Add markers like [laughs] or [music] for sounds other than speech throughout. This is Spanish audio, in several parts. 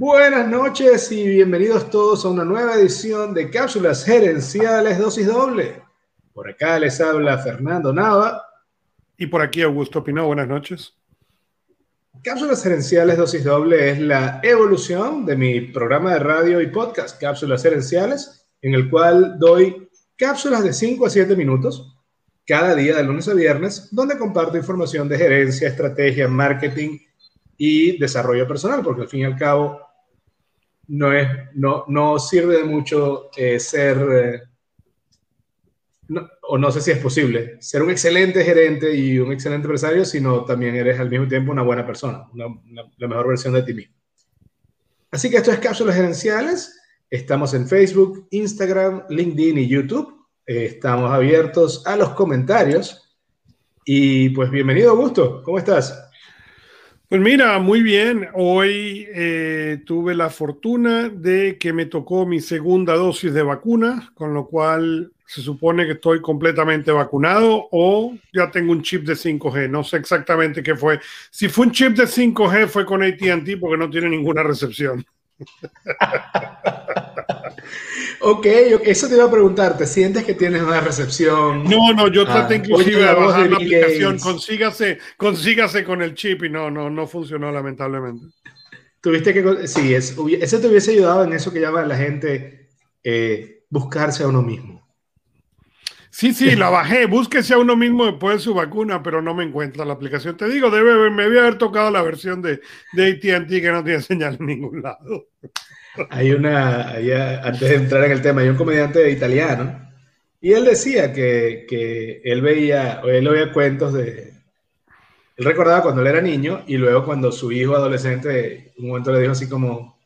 Buenas noches y bienvenidos todos a una nueva edición de Cápsulas Gerenciales Dosis Doble. Por acá les habla Fernando Nava. Y por aquí Augusto Pino, buenas noches. Cápsulas Gerenciales Dosis Doble es la evolución de mi programa de radio y podcast, Cápsulas Gerenciales, en el cual doy cápsulas de 5 a 7 minutos cada día de lunes a viernes, donde comparto información de gerencia, estrategia, marketing y desarrollo personal, porque al fin y al cabo no, es, no, no sirve de mucho eh, ser, eh, o no sé si es posible, ser un excelente gerente y un excelente empresario, sino también eres al mismo tiempo una buena persona, la mejor versión de ti mismo. Así que esto es Cápsulas Gerenciales. Estamos en Facebook, Instagram, LinkedIn y YouTube estamos abiertos a los comentarios. Y pues bienvenido, Augusto. ¿Cómo estás? Pues mira, muy bien. Hoy eh, tuve la fortuna de que me tocó mi segunda dosis de vacuna, con lo cual se supone que estoy completamente vacunado o ya tengo un chip de 5G. No sé exactamente qué fue. Si fue un chip de 5G fue con ATT porque no tiene ninguna recepción. [laughs] ok, eso te iba a preguntar, ¿te sientes que tienes una recepción? No, no, yo traté ah, inclusive de bajar la aplicación, consígase, consígase con el chip y no, no, no funcionó lamentablemente. Tuviste que, sí, es, eso te hubiese ayudado en eso que llama la gente eh, buscarse a uno mismo. Sí, sí, la bajé. Búsquese a uno mismo después de su vacuna, pero no me encuentra la aplicación. Te digo, debe, me debe haber tocado la versión de, de ATT que no tiene señal en ningún lado. Hay una, antes de entrar en el tema, hay un comediante italiano y él decía que, que él veía, él oía cuentos de, él recordaba cuando él era niño y luego cuando su hijo adolescente un momento le dijo así como,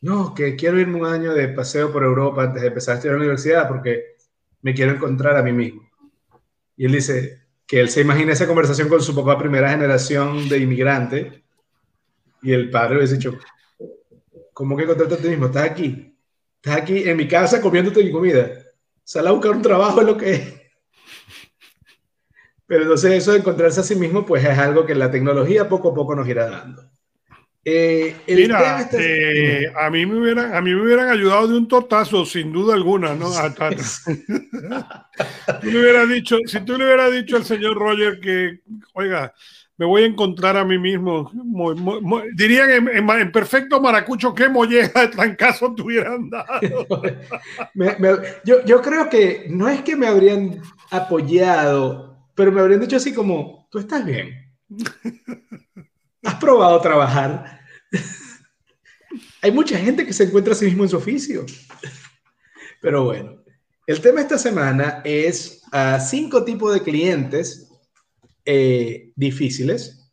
no, que quiero irme un año de paseo por Europa antes de empezar a estudiar en la universidad porque me quiero encontrar a mí mismo. Y él dice que él se imagina esa conversación con su papá primera generación de inmigrante y el padre dice, dicho, ¿Cómo que encontrarte a ti mismo? Estás aquí. Estás aquí en mi casa comiéndote mi comida. Sal a buscar un trabajo es lo que es. Pero entonces eso de encontrarse a sí mismo, pues es algo que la tecnología poco a poco nos irá dando. Eh, Mira, eh, a, mí me hubieran, a mí me hubieran ayudado de un tortazo, sin duda alguna, ¿no? [laughs] [laughs] tú le hubieras dicho, si tú le hubieras dicho al señor Roger que, oiga, me voy a encontrar a mí mismo. dirían en, perfecto maracucho qué molleja de trancazo te hubieran dado. [laughs] yo, yo, creo que no es que me habrían apoyado, pero me habrían dicho así como, tú estás bien. ¿Has probado trabajar? [laughs] Hay mucha gente que se encuentra a sí mismo en su oficio. Pero bueno, el tema esta semana es a cinco tipos de clientes eh, difíciles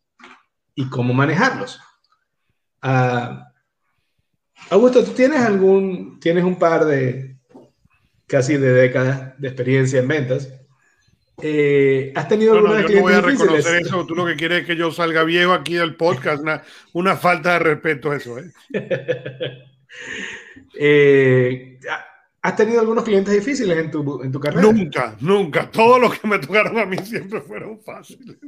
y cómo manejarlos. Ah, Augusto, ¿tú tienes algún, tienes un par de casi de décadas de experiencia en ventas? Eh, ¿Has tenido no, no, yo no voy a reconocer eso. Tú lo que quieres es que yo salga viejo aquí del podcast. Una, una falta de respeto eso. ¿eh? [laughs] eh ¿Has tenido algunos clientes difíciles en tu, en tu carrera? Nunca, nunca. Todos los que me tocaron a mí siempre fueron fáciles.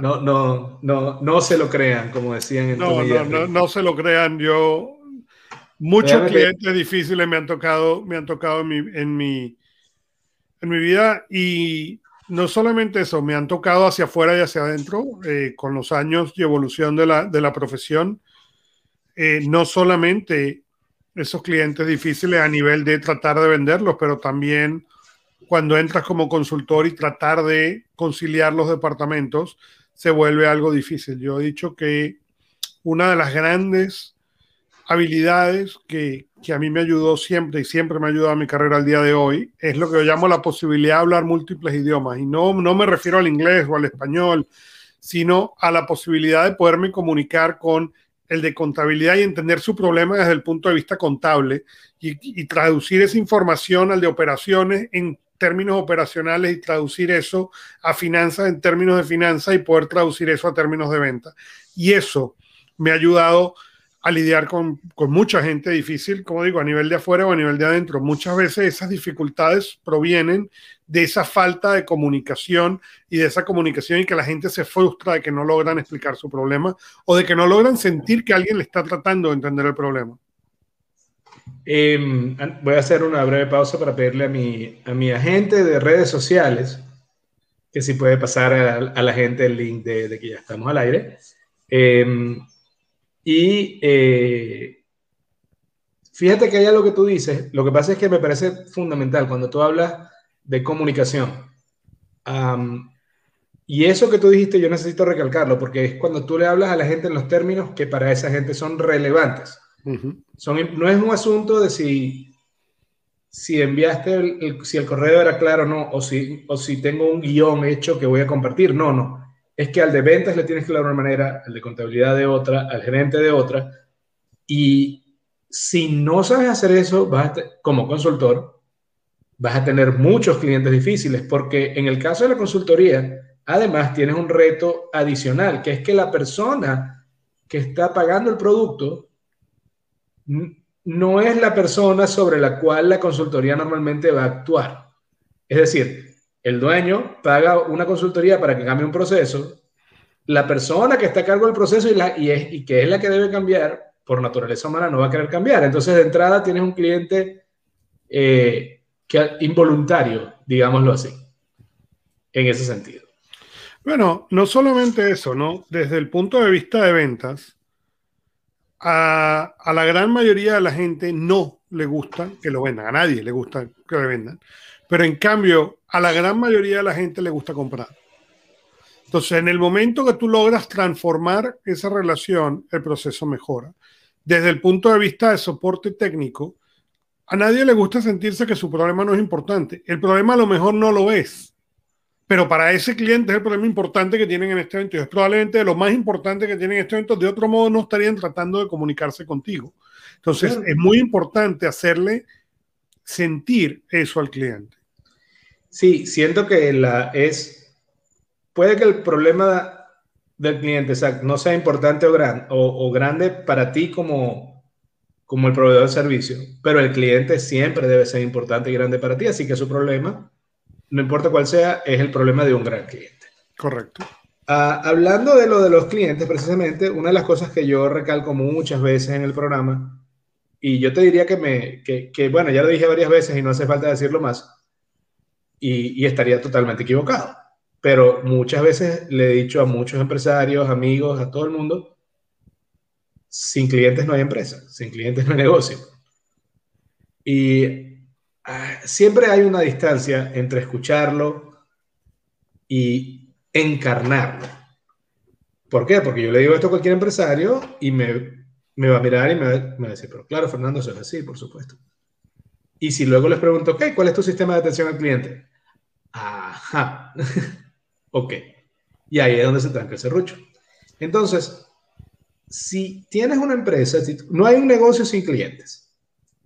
No, no, no, no se lo crean, como decían en no, no, no, no se lo crean. Yo, muchos clientes difíciles me han tocado, me han tocado en mi, en mi, en mi vida y no solamente eso, me han tocado hacia afuera y hacia adentro eh, con los años y evolución de la, de la profesión. Eh, no solamente esos clientes difíciles a nivel de tratar de venderlos, pero también cuando entras como consultor y tratar de conciliar los departamentos, se vuelve algo difícil. Yo he dicho que una de las grandes habilidades que, que, a mí me ayudó siempre y siempre me ha ayudado a mi carrera al día de hoy es lo que yo llamo la posibilidad de hablar múltiples idiomas. Y no, no me refiero al inglés o al español, sino a la posibilidad de poderme comunicar con el de contabilidad y entender su problema desde el punto de vista contable y, traducir esa información al de operaciones en términos operacionales y traducir eso a finanzas en términos de finanzas y poder traducir eso a términos de venta. Y eso me ha ayudado a lidiar con, con, mucha gente difícil, como digo, a nivel de afuera o a nivel de adentro. Muchas veces esas dificultades provienen de esa falta de comunicación y de esa comunicación y que la gente se frustra de que no logran explicar su problema o de que no logran sentir que alguien le está tratando de entender el problema. Em, voy a hacer una breve pausa para pedirle a mi, a mi agente de redes sociales que si puede pasar a, la gente el link de, que ya estamos al aire. Em, y eh, fíjate que hay algo que tú dices, lo que pasa es que me parece fundamental cuando tú hablas de comunicación. y eso que tú dijiste yo necesito recalcarlo porque es cuando tú le hablas a la gente en los términos que para esa gente son relevantes. son, no es un asunto de si, si enviaste, el, si el correo era claro o no, o si, o si tengo un guion hecho que voy a compartir. No, no es que al de ventas le tienes que hablar de una manera, al de contabilidad de otra, al gerente de otra. Y si no sabes hacer eso, vas como consultor, vas a tener muchos clientes difíciles, porque en el caso de la consultoría, además tienes un reto adicional, que es que la persona que está pagando el producto no es la persona sobre la cual la consultoría normalmente va a actuar. Es decir, el dueño paga una consultoría para que cambie un proceso, la persona que está a cargo del proceso y, que es la que debe cambiar, por naturaleza humana no va a querer cambiar. Entonces, de entrada tienes un cliente eh, que, involuntario, digámoslo así, en ese sentido. Bueno, no solamente eso, ¿no? Desde el punto de vista de ventas, a, a, la gran mayoría de la gente no le gusta que lo vendan, a nadie le gusta que le vendan. Pero en cambio, a la gran mayoría de la gente le gusta comprar. Entonces, en el momento que tú logras transformar esa relación, el proceso mejora. Desde el punto de vista de soporte técnico, a nadie le gusta sentirse que su problema no es importante. El problema a lo mejor no lo es, pero para ese cliente es el problema importante que tienen en este evento. Y es probablemente de lo más importante que tienen en este evento. De otro modo, no estarían tratando de comunicarse contigo. Entonces, es muy importante hacerle sentir eso al cliente. Sí, siento que la es, puede que el problema del cliente no sea importante o, gran, o, grande para ti como, como el proveedor de servicio, pero el cliente siempre debe ser importante y grande para ti, así que su problema, no importa cuál sea, es el problema de un gran cliente. Correcto. Ah, hablando de lo de los clientes, precisamente, una de las cosas que yo recalco muchas veces en el programa, y yo te diría que me, que, que bueno, ya lo dije varias veces y no hace falta decirlo más, y, estaría totalmente equivocado. Pero muchas veces le he dicho a muchos empresarios, amigos, a todo el mundo, sin clientes no hay empresa, sin clientes no hay negocio. Y ah, siempre hay una distancia entre escucharlo y encarnarlo. ¿Por qué? Porque yo le digo esto a cualquier empresario y me, me va a mirar y me va, a decir, pero claro, Fernando, eso es así, por supuesto. Y si luego les pregunto, ok, ¿cuál es tu sistema de atención al cliente? Ajá. [laughs] ok. Y ahí es donde se tranca el serrucho. Entonces, si tienes una empresa, no hay un negocio sin clientes,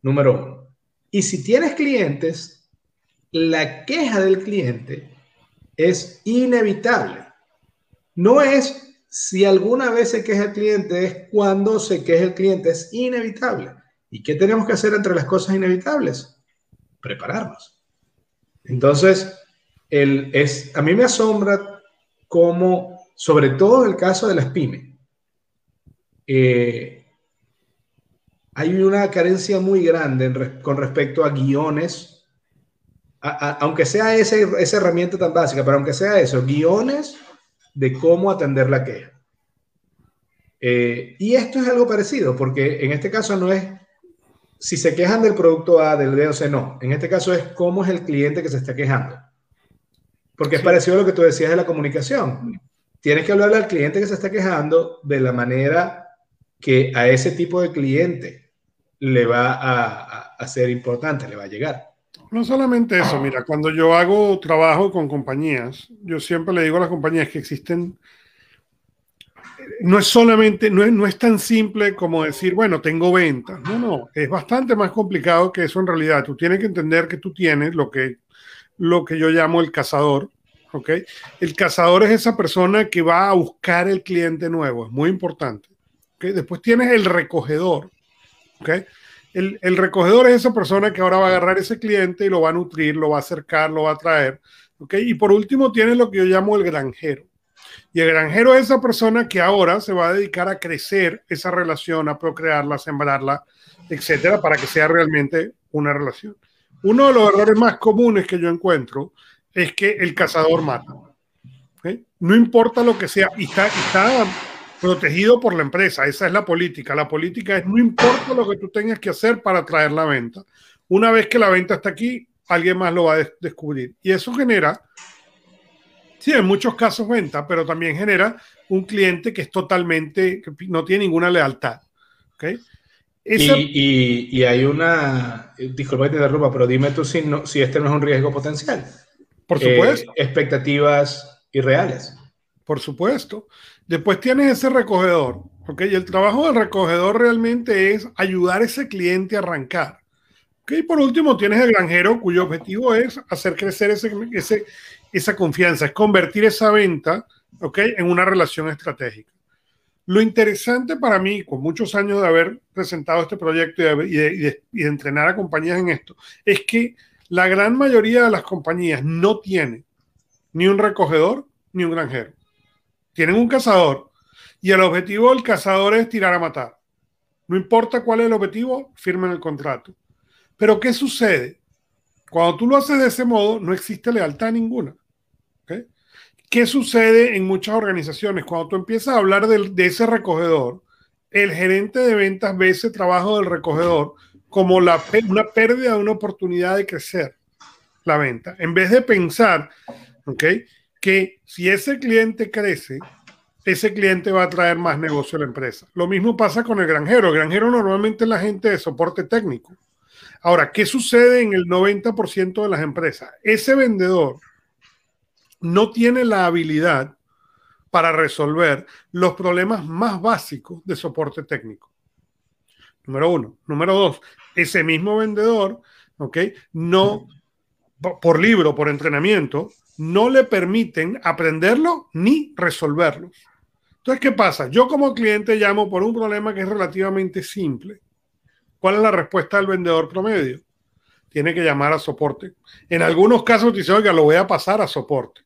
número uno. Y si tienes clientes, la queja del cliente es inevitable. No es si alguna vez se queja el cliente, es cuando se queja el cliente, es inevitable. ¿Y qué tenemos que hacer entre las cosas inevitables? Prepararnos. Entonces, es, a mí me asombra cómo, sobre todo en el caso de las pymes, eh, hay una carencia muy grande con respecto a guiones, aunque sea esa, herramienta tan básica, pero aunque sea eso, guiones de cómo atender la queja. Eh, y esto es algo parecido, porque en este caso no es si se quejan del producto A, del B o C, no. En este caso es cómo es el cliente que se está quejando. Porque es parecido a lo que tú decías de la comunicación. Tienes que hablarle al cliente que se está quejando de la manera que a ese tipo de cliente le va a, a, ser importante, le va a llegar. No solamente eso, mira, cuando yo hago trabajo con compañías, yo siempre le digo a las compañías que existen, no es solamente, no es, no es tan simple como decir, bueno, tengo ventas. No, no, es bastante más complicado que eso en realidad. Tú tienes que entender que tú tienes lo que lo que yo llamo el cazador. ¿ok? El cazador es esa persona que va a buscar el cliente nuevo, es muy importante. Después tienes el recogedor. El, el, recogedor es esa persona que ahora va a agarrar ese cliente y lo va a nutrir, lo va a acercar, lo va a traer. Y por último tienes lo que yo llamo el granjero. Y el granjero es esa persona que ahora se va a dedicar a crecer esa relación, a procrearla, a sembrarla, etcétera, para que sea realmente una relación. Uno de los errores más comunes que yo encuentro es que el cazador mata. No importa lo que sea, y está, protegido por la empresa, esa es la política. La política es no importa lo que tú tengas que hacer para traer la venta. Una vez que la venta está aquí, alguien más lo va a descubrir. Y eso genera Sí, en muchos casos venta, pero también genera un cliente que es totalmente, que no tiene ninguna lealtad. ¿okay? Y, hay una, disculpa que te interrumpa, pero dime tú si, no, si este no es un riesgo potencial. Por supuesto. Eh, expectativas irreales. Por supuesto. Después tienes ese recogedor, ¿ok? Y el trabajo del recogedor realmente es ayudar a ese cliente a arrancar. ¿ok? Y por último tienes el granjero cuyo objetivo es hacer crecer ese, ese, esa confianza, es convertir esa venta ¿ok? en una relación estratégica. Lo interesante para mí, con muchos años de haber presentado este proyecto y de, entrenar a compañías en esto, es que la gran mayoría de las compañías no tiene ni un recogedor ni un granjero. Tienen un cazador y el objetivo del cazador es tirar a matar. No importa cuál es el objetivo, firmen el contrato. Pero ¿qué sucede? Cuando tú lo haces de ese modo, no existe lealtad ninguna. ¿Qué sucede en muchas organizaciones? Cuando tú empiezas a hablar de, ese recogedor, el gerente de ventas ve ese trabajo del recogedor como una pérdida de una oportunidad de crecer la venta. En vez de pensar que si ese cliente crece, ese cliente va a traer más negocio a la empresa. Lo mismo pasa con el granjero. El granjero normalmente es la gente de soporte técnico. Ahora, ¿qué sucede en el 90% de las empresas? Ese vendedor no tiene la habilidad para resolver los problemas más básicos de soporte técnico. Número uno. Número dos, ese mismo vendedor, ¿ok? No, por libro, por entrenamiento, no le permiten aprenderlo ni resolverlo. Entonces, ¿qué pasa? Yo como cliente llamo por un problema que es relativamente simple. ¿Cuál es la respuesta del vendedor promedio? Tiene que llamar a soporte. En algunos casos dice, oiga, lo voy a pasar a soporte.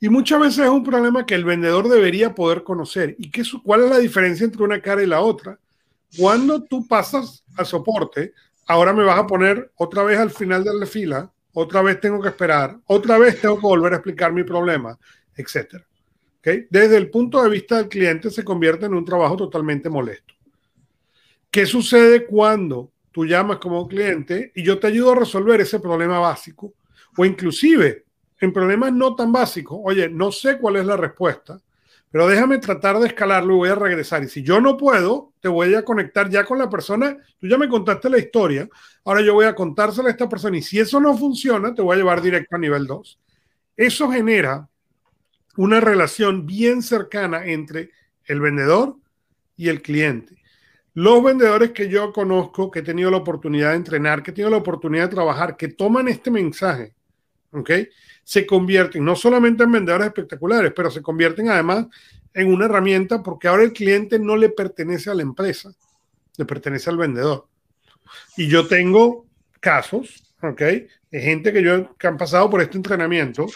Y muchas veces es un problema que el vendedor debería poder conocer. ¿Y cuál es la diferencia entre una cara y la otra? Cuando tú pasas al soporte, ahora me vas a poner otra vez al final de la fila, otra vez tengo que esperar, otra vez tengo que volver a explicar mi problema, etc. Desde el punto de vista del cliente se convierte en un trabajo totalmente molesto. ¿Qué sucede cuando tú llamas como cliente y yo te ayudo a resolver ese problema básico? O inclusive en problemas no tan básicos, oye, no sé cuál es la respuesta, pero déjame tratar de escalarlo y voy a regresar. Y si yo no puedo, te voy a conectar ya con la persona. Tú ya me contaste la historia, ahora yo voy a contársela a esta persona y si eso no funciona, te voy a llevar directo a nivel 2. Eso genera una relación bien cercana entre el vendedor y el cliente. Los vendedores que yo conozco, que he tenido la oportunidad de entrenar, que he tenido la oportunidad de trabajar, que toman este mensaje, ¿ok? Se convierten no solamente en vendedores espectaculares, pero se convierten además en una herramienta porque ahora el cliente no le pertenece a la empresa, le pertenece al vendedor. Y yo tengo casos, ¿ok? De gente que, yo, que han pasado por este entrenamiento,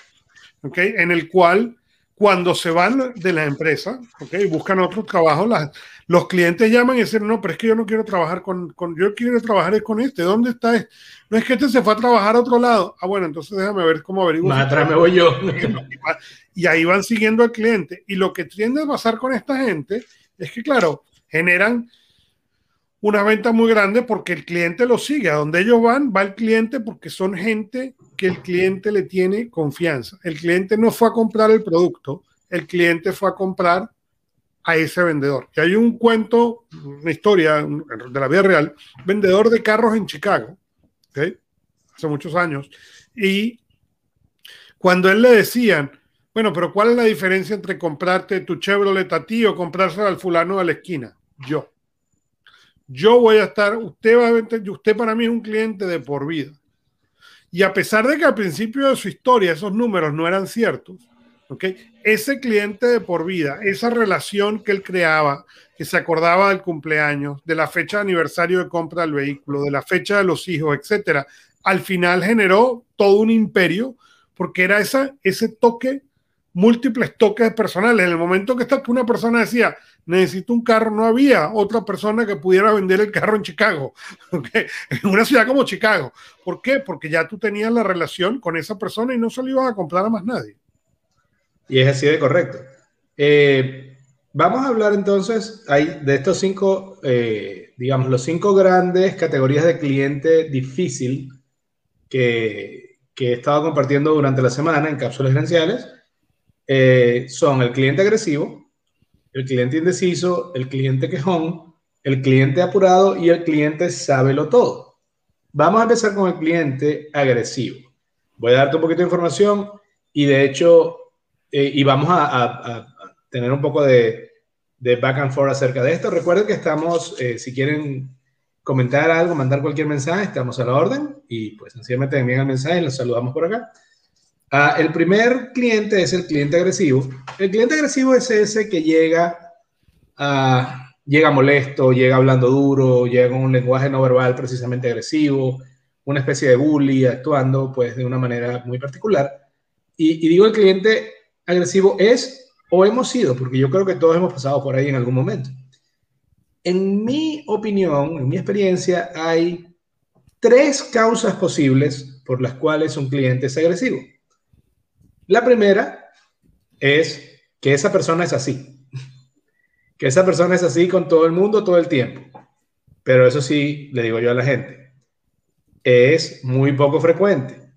¿ok? En el cual cuando se van de la empresa, ¿ok? Buscan otro trabajo, las, los clientes llaman y dicen, no, pero es que yo no quiero trabajar con, con yo quiero trabajar con este, ¿dónde está este? No es que este se fue a trabajar a otro lado. Ah, bueno, entonces déjame ver cómo averiguo. Más atrás me voy yo. Y ahí van siguiendo al cliente. Y lo que tiende a pasar con esta gente es que, claro, generan una venta muy grande porque el cliente lo sigue. A donde ellos van, va el cliente porque son gente que el cliente le tiene confianza. El cliente no fue a comprar el producto, el cliente fue a comprar a ese vendedor. Y hay un cuento, una historia de la vida real, vendedor de carros en Chicago, hace muchos años, y cuando él le decían, bueno, pero ¿cuál es la diferencia entre comprarte tu Chevrolet a ti o comprarse al fulano de la esquina? Yo. Yo voy a estar, usted, va a, usted para mí es un cliente de por vida. Y a pesar de que al principio de su historia esos números no eran ciertos, ¿okay? Ese cliente de por vida, esa relación que él creaba, que se acordaba del cumpleaños, de la fecha de aniversario de compra del vehículo, de la fecha de los hijos, etcétera, al final generó todo un imperio porque era esa, ese toque, múltiples toques personales. En el momento que una persona decía, necesito un carro, no había otra persona que pudiera vender el carro en Chicago, [laughs] en una ciudad como Chicago. ¿Por qué? Porque ya tú tenías la relación con esa persona y no se lo ibas a comprar a más nadie. Y es así de correcto. Eh, vamos a hablar entonces hay, de estos cinco, eh, digamos, los cinco grandes categorías de cliente difícil que, que he estado compartiendo durante la semana en cápsulas gerenciales eh, son el cliente agresivo, el cliente indeciso, el cliente quejón, el cliente apurado y el cliente sábelo todo. Vamos a empezar con el cliente agresivo. Voy a darte un poquito de información y de hecho, eh, y vamos a, tener un poco de, back and forth acerca de esto. Recuerden que estamos, eh, si quieren comentar algo, mandar cualquier mensaje, estamos a la orden y pues sencillamente envían el mensaje y los saludamos por acá. Ah, el primer cliente es el cliente agresivo. El cliente agresivo es ese que llega, uh, llega molesto, llega hablando duro, llega con un lenguaje no verbal precisamente agresivo, una especie de bully, actuando pues de una manera muy particular. Y, y digo el cliente agresivo es o hemos sido, porque yo creo que todos hemos pasado por ahí en algún momento. En mi opinión, en mi experiencia, hay tres causas posibles por las cuales un cliente es agresivo. La primera es que esa persona es así. Que esa persona es así con todo el mundo todo el tiempo. Pero eso sí, le digo yo a la gente, es muy poco frecuente.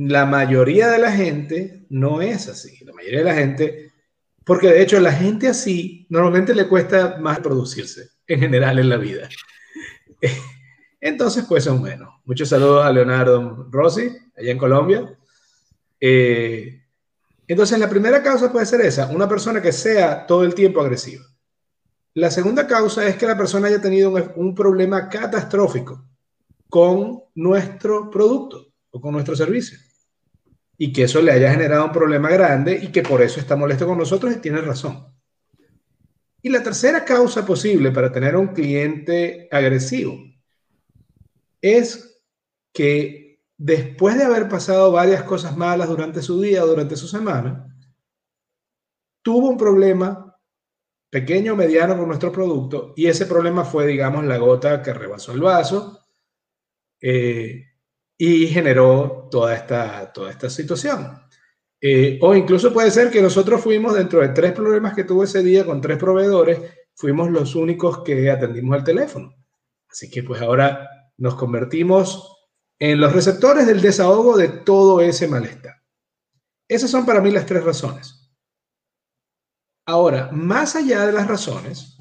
La mayoría de la gente no es así. La mayoría de la gente, porque de hecho la gente así normalmente le cuesta más producirse en general en la vida. [laughs] Entonces, pues son menos. Muchos saludos a Leonardo Rossi, allá en Colombia. Eh, entonces, la primera causa puede ser esa, una persona que sea todo el tiempo agresiva. La segunda causa es que la persona haya tenido un problema catastrófico con nuestro producto o con nuestro servicio y que eso le haya generado un problema grande y que por eso está molesto con nosotros y tiene razón. Y la tercera causa posible para tener un cliente agresivo es que después de haber pasado varias cosas malas durante su día durante su semana, tuvo un problema pequeño o mediano con nuestro producto y ese problema fue, digamos, la gota que rebasó el vaso eh, y generó toda esta, toda esta situación. Eh, o incluso puede ser que nosotros fuimos dentro de tres problemas que tuvo ese día con tres proveedores, fuimos los únicos que atendimos al teléfono. Así que pues ahora nos convertimos en los receptores del desahogo de todo ese malestar. Esas son para mí las tres razones. Ahora, más allá de las razones,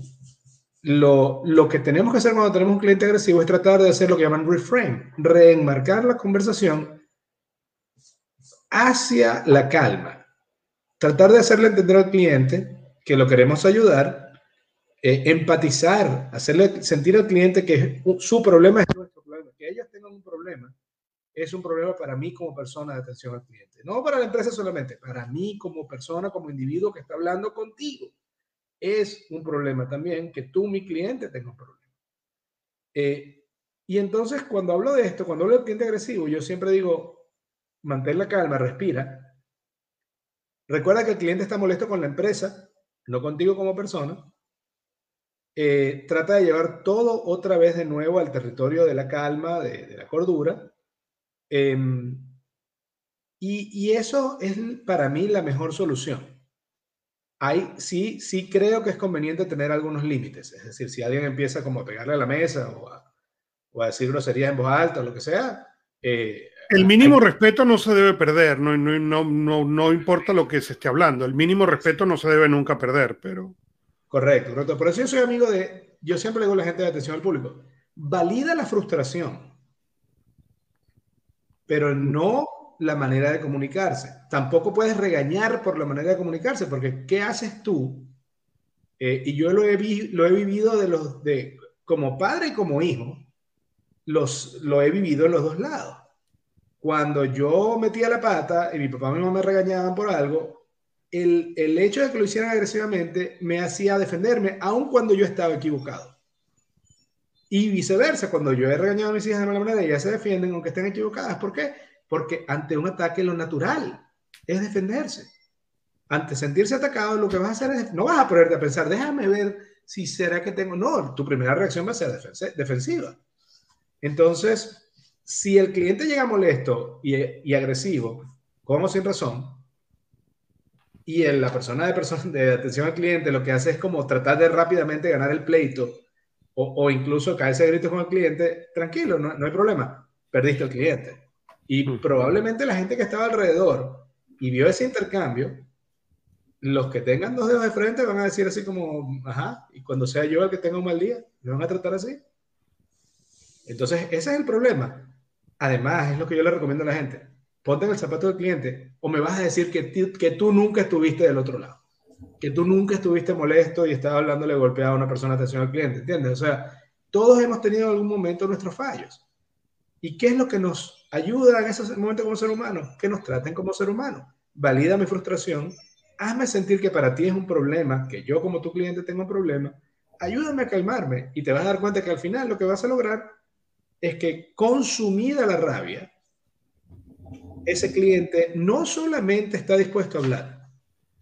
lo, lo, que tenemos que hacer cuando tenemos un cliente agresivo es tratar de hacer lo que llaman reframe, reenmarcar la conversación hacia la calma. Tratar de hacerle entender al cliente que lo queremos ayudar, eh, empatizar, hacerle sentir al cliente que su problema es nuestro problema, que ellos tengan un problema, es un problema para mí como persona de atención al cliente. No para la empresa solamente, para mí como persona, como individuo que está hablando contigo. Es un problema también que tú, mi cliente, tengas un problema. Eh, y entonces, cuando hablo de esto, cuando hablo del cliente agresivo, yo siempre digo, mantén la calma, respira. Recuerda que el cliente está molesto con la empresa, no contigo como persona. Eh, trata de llevar todo otra vez de nuevo al territorio de la calma, de, la cordura. Em, y, eso es para mí la mejor solución. Hay, sí, sí creo que es conveniente tener algunos límites. Es decir, si alguien empieza como a pegarle a la mesa o a, o a decir groserías en voz alta o lo que sea, eh, el mínimo respeto no se debe perder, no, no, no, no, importa lo que se esté hablando, el mínimo respeto no se debe nunca perder, pero... Correcto, correcto. Por eso yo soy amigo de, yo siempre le digo a la gente de atención al público, valida la frustración, pero no la manera de comunicarse. Tampoco puedes regañar por la manera de comunicarse, porque ¿qué haces tú? Eh, y yo lo he, vivido de los, de, como padre y como hijo, los, lo he vivido en los dos lados cuando yo metía la pata y mi papá y mi mamá me regañaban por algo, el, el, hecho de que lo hicieran agresivamente me hacía defenderme, aun cuando yo estaba equivocado. Y viceversa, cuando yo he regañado a mis hijas de mala manera, ellas se defienden aunque estén equivocadas. ¿Por qué? Porque ante un ataque lo natural es defenderse. Ante sentirse atacado, lo que vas a hacer es, no vas a ponerte a pensar, déjame ver si será que tengo, no, tu primera reacción va a ser defensiva. Entonces, si el cliente llega molesto y, y agresivo, como sin razón, y la persona de, persona de atención al cliente lo que hace es como tratar de rápidamente ganar el pleito o, o incluso caerse de gritos con el cliente, tranquilo, no, no, hay problema, perdiste el cliente. Y probablemente la gente que estaba alrededor y vio ese intercambio, los que tengan dos dedos de frente van a decir así como, ajá, y cuando sea yo el que tenga un mal día, me van a tratar así. Entonces, ese es el problema. Además, es lo que yo le recomiendo a la gente ponte en el zapato del cliente o me vas a decir que, que tú nunca estuviste del otro lado, que tú nunca estuviste molesto y estabas hablándole golpeado a una persona atención al cliente, ¿entiendes? O sea, todos hemos tenido en algún momento nuestros fallos. ¿Y qué es lo que nos ayuda en ese momento como ser humano? Que nos traten como ser humano. Valida mi frustración, hazme sentir que para ti es un problema, que yo como tu cliente tengo un problema, ayúdame a calmarme y te vas a dar cuenta que al final lo que vas a lograr es que consumida la rabia, ese cliente no solamente está dispuesto a hablar,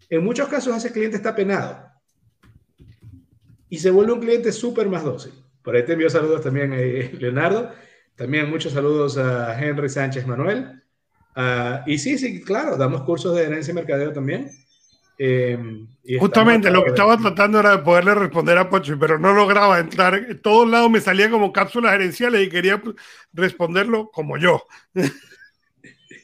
en muchos casos ese cliente está penado y se vuelve un cliente súper más dócil. Por ahí te envío saludos también a Leonardo, también muchos saludos a Henry Sánchez Manuel. Uh, y sí, sí, claro, damos cursos de herencia y mercadeo también. Eh, Justamente lo que estaba tratando era de poderle responder a Pocho, pero no lograba entrar. En todos lados me salía como cápsulas gerenciales y quería responderlo como yo.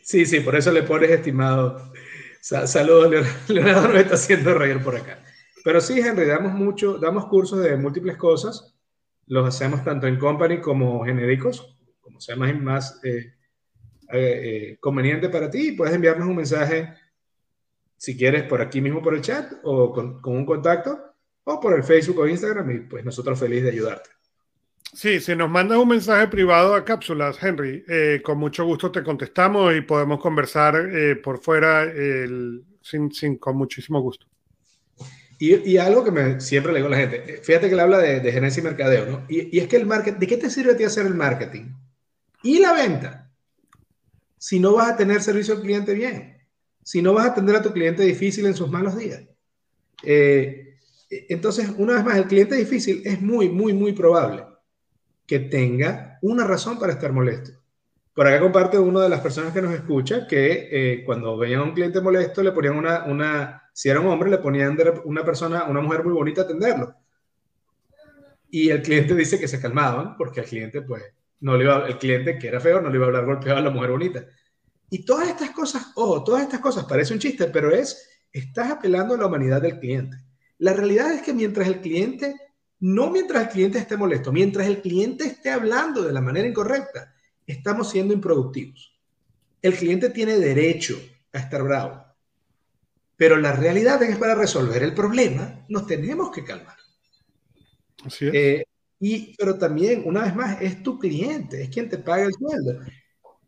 Sí, sí, por eso le pones estimado. Saludos, Leonardo nos está haciendo reír por acá. Pero sí, Henry, damos mucho, damos cursos de múltiples cosas. Los hacemos tanto en company como genéricos, sea más, más eh, eh, eh, conveniente para ti. Puedes enviarnos un mensaje, si quieres, por aquí mismo por el chat o con, con un contacto, o por el Facebook o Instagram, y pues nosotros felices de ayudarte. Sí, si nos mandas un mensaje privado a cápsulas, Henry, eh, con mucho gusto te contestamos y podemos conversar eh, por fuera sin, sin, con muchísimo gusto. Y, y, algo que me, siempre le digo a la gente, fíjate que le habla de, de gerencia y mercadeo, ¿no? Y, y, es que el marketing, ¿de qué te sirve a ti hacer el marketing? Y la venta. Si no vas a tener servicio al cliente bien, si no vas a atender a tu cliente difícil en sus malos días. entonces, una vez más, el cliente difícil es muy, muy, muy probable que tenga una razón para estar molesto. Por acá comparte una de las personas que nos escucha que eh, cuando veían a un cliente molesto le ponían una, una, si era un hombre, le ponían una persona, una mujer muy bonita a atenderlo. Y el cliente dice que se calmaban porque el cliente, pues, no le iba, el cliente que era feo no le iba a hablar golpeado a la mujer bonita. Y todas estas cosas, ojo, todas estas cosas parece un chiste, pero es, estás apelando a la humanidad del cliente. La realidad es que mientras el cliente no mientras el cliente esté molesto, mientras el cliente esté hablando de la manera incorrecta, estamos siendo improductivos. El cliente tiene derecho a estar bravo, pero la realidad es que para resolver el problema nos tenemos que calmar. Así es. Eh, y, pero también, una vez más, es tu cliente, es quien te paga el sueldo.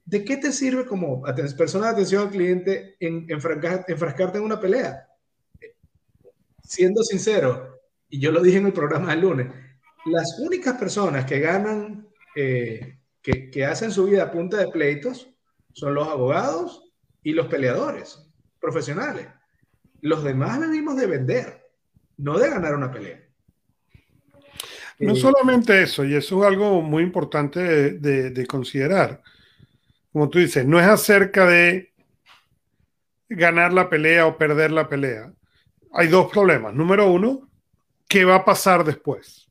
¿De qué te sirve como persona de atención al cliente en, enfrascarte en una pelea? Siendo sincero, y yo lo dije en el programa del lunes, las únicas personas que ganan, eh, que, que, hacen su vida a punta de pleitos, son los abogados y los peleadores profesionales. Los demás venimos de vender, no de ganar una pelea. No eh, solamente eso, y eso es algo muy importante de, de, de considerar. Como tú dices, no es acerca de ganar la pelea o perder la pelea. Hay dos problemas. Número uno, qué va a pasar después.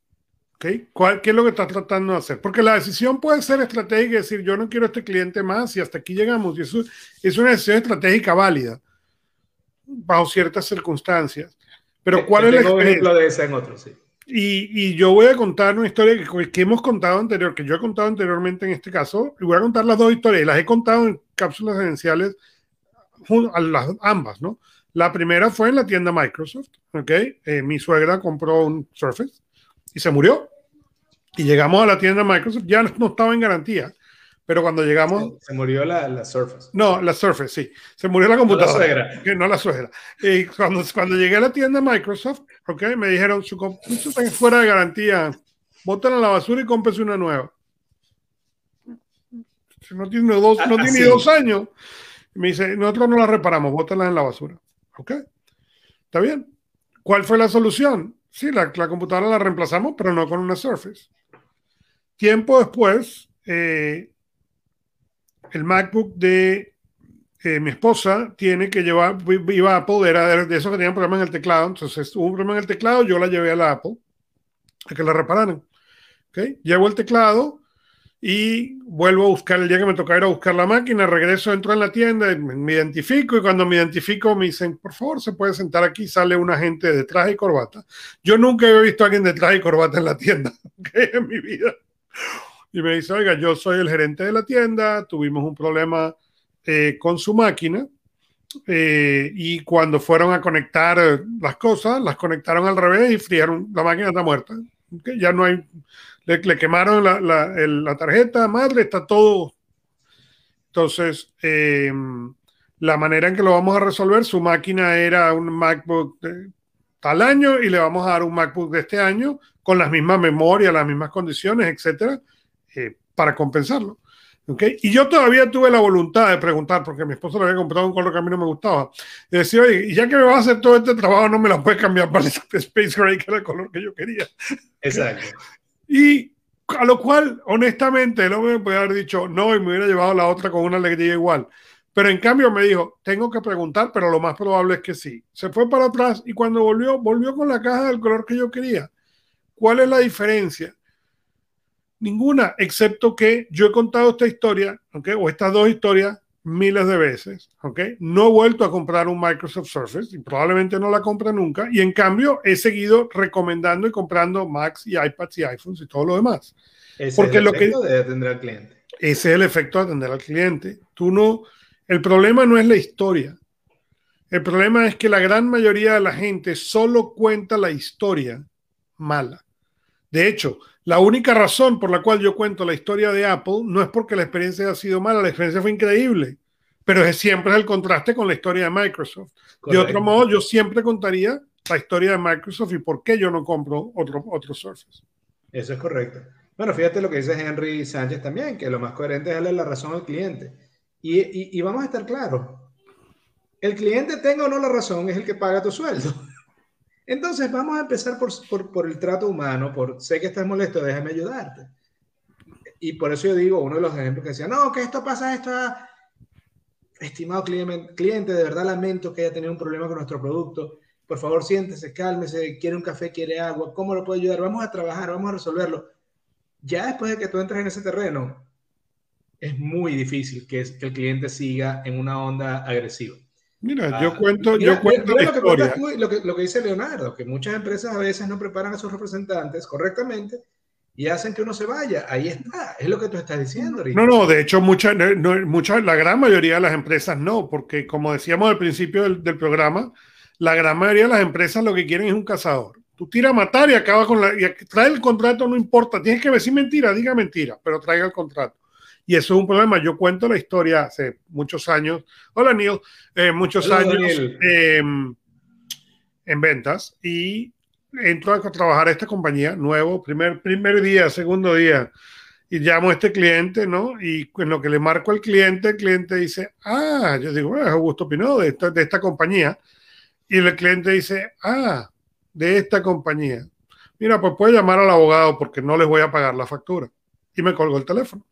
¿Okay? ¿Cuál, ¿Qué es lo que estás tratando de hacer? Porque la decisión puede ser estratégica, decir, yo no quiero este cliente más y hasta aquí llegamos. Y eso es una decisión estratégica válida bajo ciertas circunstancias. Pero ¿cuál es el ejemplo de esa en otro, sí. Y, y, yo voy a contar una historia que, que, hemos contado anterior, que yo he contado anteriormente en este caso, y voy a contar las dos historias, las he contado en cápsulas esenciales, a las ambas, ¿no? La primera fue en la tienda Microsoft, ¿ok? Eh, mi suegra compró un Surface y se murió. Y llegamos a la tienda Microsoft, ya no estaba en garantía, Pero cuando llegamos... Se, murió la, Surface. No, la Surface, sí. Se murió la computadora. No la suegra. Que no la suegra. Y cuando, cuando llegué a la tienda Microsoft, okay, me dijeron, su computadora está fuera de garantía. Bótala a la basura y cómprese una nueva. No tiene dos, no tiene dos años. Me dice, nosotros no la reparamos, bótala en la basura. ¿Ok? ¿Está bien? ¿Cuál fue la solución? Sí, la, la computadora la reemplazamos, pero no con una Surface. Tiempo después, eh, el MacBook de eh, mi esposa tiene que llevar, iba a Apple, era de, eso que tenían problemas en el teclado, entonces hubo un problema en el teclado, yo la llevé a la Apple a que la repararan. ¿Okay? Llevo el teclado y vuelvo a buscar el día que me toca ir a buscar la máquina, regreso, entro en la tienda, me identifico y cuando me identifico me dicen, por favor, se puede sentar aquí, sale un agente de traje y corbata. Yo nunca he visto a alguien de traje y corbata en la tienda [laughs] en mi vida. Y me dice, oiga, yo soy el gerente de la tienda, tuvimos un problema eh, con su máquina eh, y cuando fueron a conectar las cosas, las conectaron al revés y frieron, la máquina está muerta. Ya no hay, le, quemaron la, tarjeta madre, está todo. Entonces, em, la manera en que lo vamos a resolver, su máquina era un MacBook de tal año y le vamos a dar un MacBook de este año con las mismas memorias, las mismas condiciones, etcétera, eh, para compensarlo. ¿Okay? Y yo todavía tuve la voluntad de preguntar, porque mi esposo le había comprado un color que a mí no me gustaba. Y decía, oye, ya que me vas a hacer todo este trabajo, no me la puedes cambiar para el [laughs] Space Gray, que era el color que yo quería. Exacto. y a lo cual, honestamente, no me puede haber dicho no y me hubiera llevado la otra con una alegría igual. Pero en cambio me dijo, tengo que preguntar, pero lo más probable es que sí. Se fue para atrás y cuando volvió, volvió con la caja del color que yo quería. ¿Cuál es la diferencia? Ninguna, excepto que yo he contado esta historia, ¿okay? o estas dos historias, miles de veces. ¿okay? No he vuelto a comprar un Microsoft Surface y probablemente no la compre nunca. Y en cambio he seguido recomendando y comprando Macs y iPads y iPhones y todo lo demás. Ese Porque es el lo efecto que, de atender al cliente. Ese es el efecto de atender al cliente. Tú no, el problema no es la historia. El problema es que la gran mayoría de la gente solo cuenta la historia mala. De hecho, la única razón por la cual yo cuento la historia de Apple no es porque la experiencia haya sido mala, la experiencia fue increíble, pero es siempre el contraste con la historia de Microsoft. De otro modo, yo siempre contaría la historia de Microsoft y por qué yo no compro otro, otro Surface. Eso es correcto. Bueno, fíjate lo que dice Henry Sánchez también, que lo más coherente es darle la razón al cliente. Y, y, y vamos a estar claros, el cliente tenga o no la razón es el que paga tu sueldo. Entonces, vamos a empezar por, el trato humano, por sé que estás molesto, déjame ayudarte. Y por eso yo digo, uno de los ejemplos que decía, no, que esto pasa, esto, estimado cliente, de verdad lamento que haya tenido un problema con nuestro producto. Por favor, siéntese, cálmese, quiere un café, quiere agua, ¿cómo lo puedo ayudar? Vamos a trabajar, vamos a resolverlo. Ya después de que tú entres en ese terreno, es muy difícil que el cliente siga en una onda agresiva. Mira, yo ah, cuento, yo cuento lo, que lo, que, lo que dice Leonardo, que muchas empresas a veces no preparan a sus representantes correctamente y hacen que uno se vaya. Ahí está, es lo que tú estás diciendo. No, no, de hecho, muchas, no, la gran mayoría de las empresas no, porque como decíamos al principio del, del, programa, la gran mayoría de las empresas lo que quieren es un cazador. Tú tiras a matar y acaba con la. Y trae el contrato, no importa. Tienes que decir mentira, diga mentira, pero traiga el contrato. Y eso es un problema. Yo cuento la historia hace muchos años. Hola, Neil. Eh, muchos años em, en ventas y entro a trabajar a esta compañía nuevo, primer, primer día, segundo día, y llamo a este cliente, ¿no? Y en lo que le marco al cliente, el cliente dice, ah, yo digo, es Augusto Pinó de esta, de esta compañía. Y el cliente dice, ah, de esta compañía. Mira, pues puede llamar al abogado porque no les voy a pagar la factura. Y me colgó el teléfono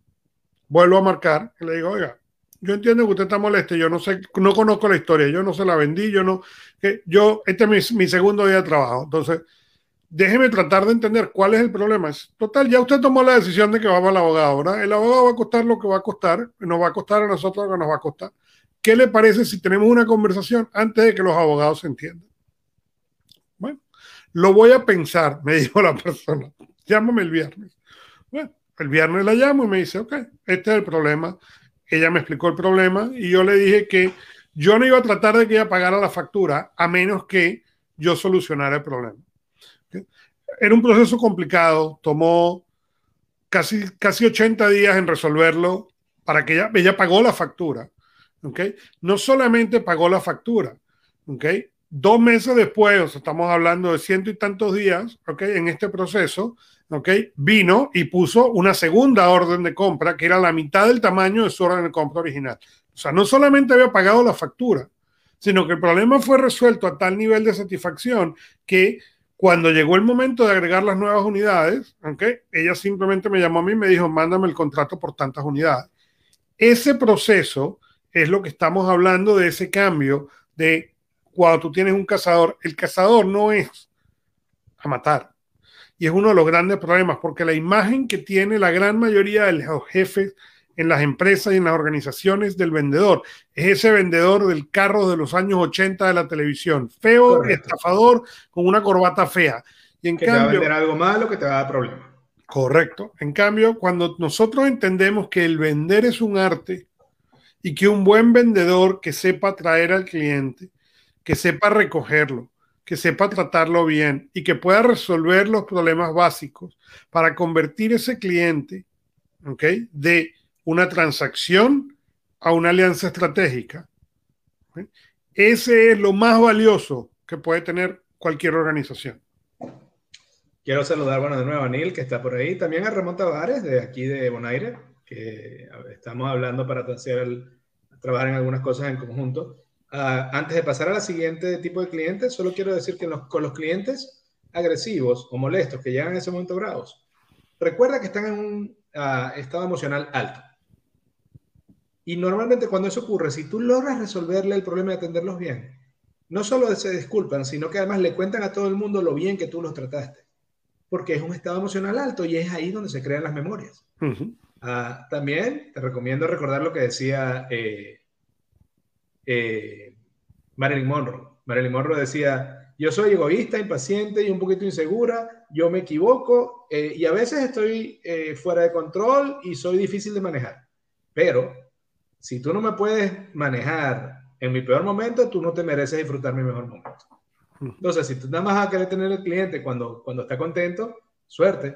vuelvo a marcar y le digo, oiga, yo entiendo que usted está molesto, yo no sé, no conozco la historia, yo no se la vendí, yo no, que yo, este es mi, segundo día de trabajo, entonces déjeme tratar de entender cuál es el problema. Total, ya usted tomó la decisión de que va al abogado, ¿verdad? El abogado va a costar lo que va a costar, nos va a costar a nosotros lo que nos va a costar. ¿Qué le parece si tenemos una conversación antes de que los abogados se entiendan? Bueno, lo voy a pensar, me [laughs] dijo la persona. Llámame el viernes. Bueno, el viernes la llamo y me dice, ok, este es el problema. Ella me explicó el problema y yo le dije que yo no iba a tratar de que ella pagara la factura a menos que yo solucionara el problema. Era un proceso complicado, tomó casi, casi 80 días en resolverlo para que ella, ella pagó la factura, ¿ok? No solamente pagó la factura, ¿ok? Dos meses después, estamos hablando de ciento y tantos días. En este proceso, ¿ok? Vino y puso una segunda orden de compra que era la mitad del tamaño de su orden de compra original. O sea, no solamente había pagado la factura, sino que el problema fue resuelto a tal nivel de satisfacción que cuando llegó el momento de agregar las nuevas unidades, ella simplemente me llamó a mí y me dijo, mándame el contrato por tantas unidades. Ese proceso es lo que estamos hablando de ese cambio de cuando tú tienes un cazador. El cazador no es a matar. Y es uno de los grandes problemas, porque la imagen que tiene la gran mayoría de los jefes en las empresas y en las organizaciones del vendedor es ese vendedor del carro de los años 80 de la televisión, feo, estafador, con una corbata fea. Y en que cambio, te va a vender algo malo que te va a dar problemas. Correcto. En cambio, cuando nosotros entendemos que el vender es un arte y que un buen vendedor que sepa traer al cliente, que sepa recogerlo, que sepa tratarlo bien y que pueda resolver los problemas básicos para convertir ese cliente, ¿ok? De una transacción a una alianza estratégica. Ese es lo más valioso que puede tener cualquier organización. Quiero saludar, bueno, de nuevo a Neil, que está por ahí. También a Ramón Tavares, de aquí de Bonaire, que estamos hablando para hacer trabajar en algunas cosas en conjunto. Ah, antes de pasar a la siguiente tipo de clientes, solo quiero decir que con los clientes agresivos o molestos que llegan en ese momento bravos, recuerda que están en un ah, estado emocional alto. Y normalmente cuando eso ocurre, si tú logras resolverle el problema de atenderlos bien, no solo se disculpan, sino que además le cuentan a todo el mundo lo bien que tú los trataste porque es un estado emocional alto y es ahí donde se crean las memorias. Ah, también te recomiendo recordar lo que decía eh, eh, Marilyn Monroe. Marilyn Monroe decía, yo soy egoísta, impaciente y un poquito insegura, yo me equivoco eh, y a veces estoy fuera de control y soy difícil de manejar. Pero si tú no me puedes manejar en mi peor momento, tú no te mereces disfrutar mi mejor momento. Entonces, si tú nada más vas a querer tener el cliente cuando, cuando está contento, suerte,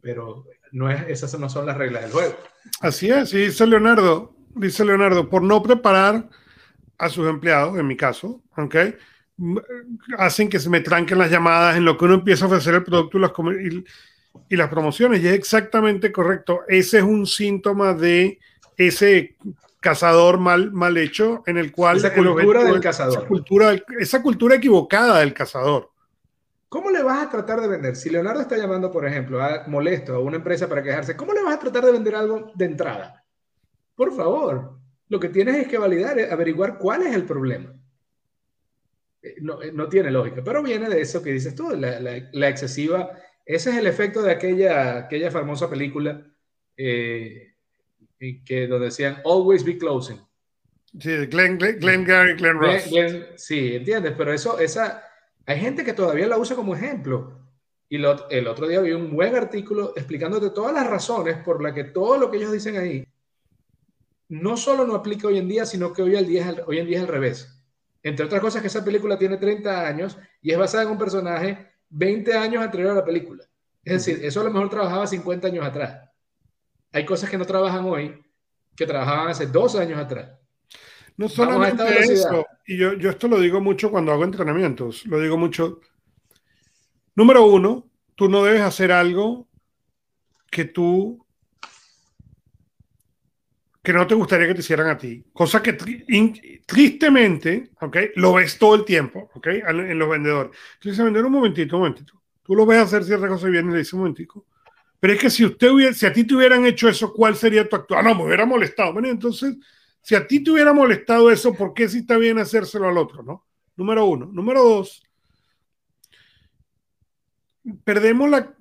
pero no es, esas no son las reglas del juego. Así es, y dice Leonardo, dice Leonardo, por no preparar a sus empleados, en mi caso, ¿ok? hacen que se me tranquen las llamadas en lo que uno empieza a ofrecer el producto y las, y, y las promociones. Y es exactamente correcto. Ese es un síntoma de ese cazador mal, mal hecho, en el cual... Esa cultura del cazador. Esa cultura, esa cultura equivocada del cazador. ¿Cómo le vas a tratar de vender? Si Leonardo está llamando, por ejemplo, a, molesto a una empresa para quejarse, ¿cómo le vas a tratar de vender algo de entrada? Por favor, lo que tienes es que validar, eh, averiguar cuál es el problema. Eh, no, eh, no tiene lógica, pero viene de eso que dices tú, la, la, excesiva. Ese es el efecto de aquella, aquella famosa película que donde decían always be closing. Sí, Glenn, Glenn, Gary, Glenn Ross. sí, entiendes, pero eso, esa, hay gente que todavía la usa como ejemplo. Y el otro día vi un buen artículo explicándote todas las razones por las que todo lo que ellos dicen ahí no solo no aplica hoy en día, sino que hoy, al día, hoy en día es al revés. Entre otras cosas que esa película tiene 30 años y es basada en un personaje 20 años anterior a la película. Es decir, eso a lo mejor trabajaba 50 años atrás. Hay cosas que no trabajan hoy que trabajaban hace dos años atrás. No solamente eso, y yo, yo esto lo digo mucho cuando hago entrenamientos, lo digo mucho. Número uno, tú no debes hacer algo que tú que no te gustaría que te hicieran a ti. Cosa que tristemente, ¿ok? Lo ves todo el tiempo, ¿ok? En, los vendedores. Entonces, vender un momentito, un momentito. Tú lo ves hacer cierta cosa y viene y le dice un momentico. Pero es que si usted hubiera, si a ti te hubieran hecho eso, ¿cuál sería tu actuación? Ah, no, me hubiera molestado. Bueno, entonces, si a ti te hubiera molestado eso, ¿por qué si está bien hacérselo al otro, no? Número uno. Número dos, perdemos la,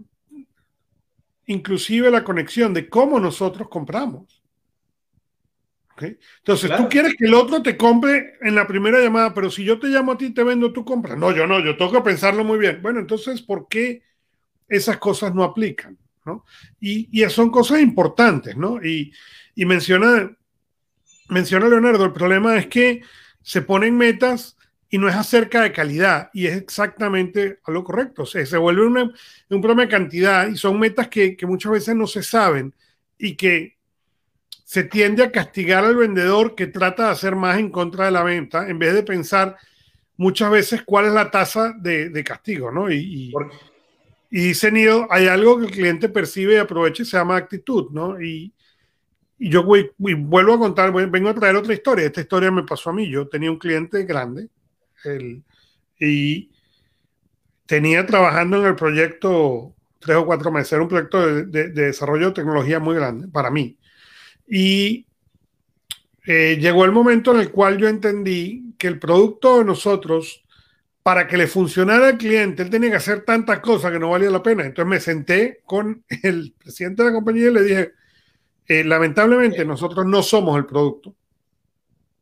inclusive la conexión de cómo nosotros compramos. ¿Okay? Entonces, tú quieres que el otro te compre en la primera llamada, pero si yo te llamo a ti te vendo, tú compras. No, yo no, yo tengo que pensarlo muy bien. Bueno, entonces, ¿por qué esas cosas no aplican? ¿no? Y, y, son cosas importantes, ¿no? Y, y, menciona, menciona Leonardo, el problema es que se ponen metas y no es acerca de calidad, y es exactamente a lo correcto. O sea, se vuelve un problema de cantidad y son metas que, que, muchas veces no se saben y que se tiende a castigar al vendedor que trata de hacer más en contra de la venta, en vez de pensar muchas veces cuál es la tasa de, castigo, ¿no? Y, y, dice Nido, hay algo que el cliente percibe y aprovecha y se llama actitud, ¿no? Y, yo voy, vuelvo a contar, vengo a traer otra historia. Esta historia me pasó a mí. Yo tenía un cliente grande y tenía trabajando en el proyecto tres o cuatro meses. Era un proyecto de, desarrollo de tecnología muy grande para mí. Y eh, llegó el momento en el cual yo entendí que el producto de nosotros, para que le funcionara al cliente, él tenía que hacer tantas cosas que no valía la pena. Entonces me senté con [laughs] el presidente de la compañía y le dije, eh, lamentablemente nosotros no somos el producto.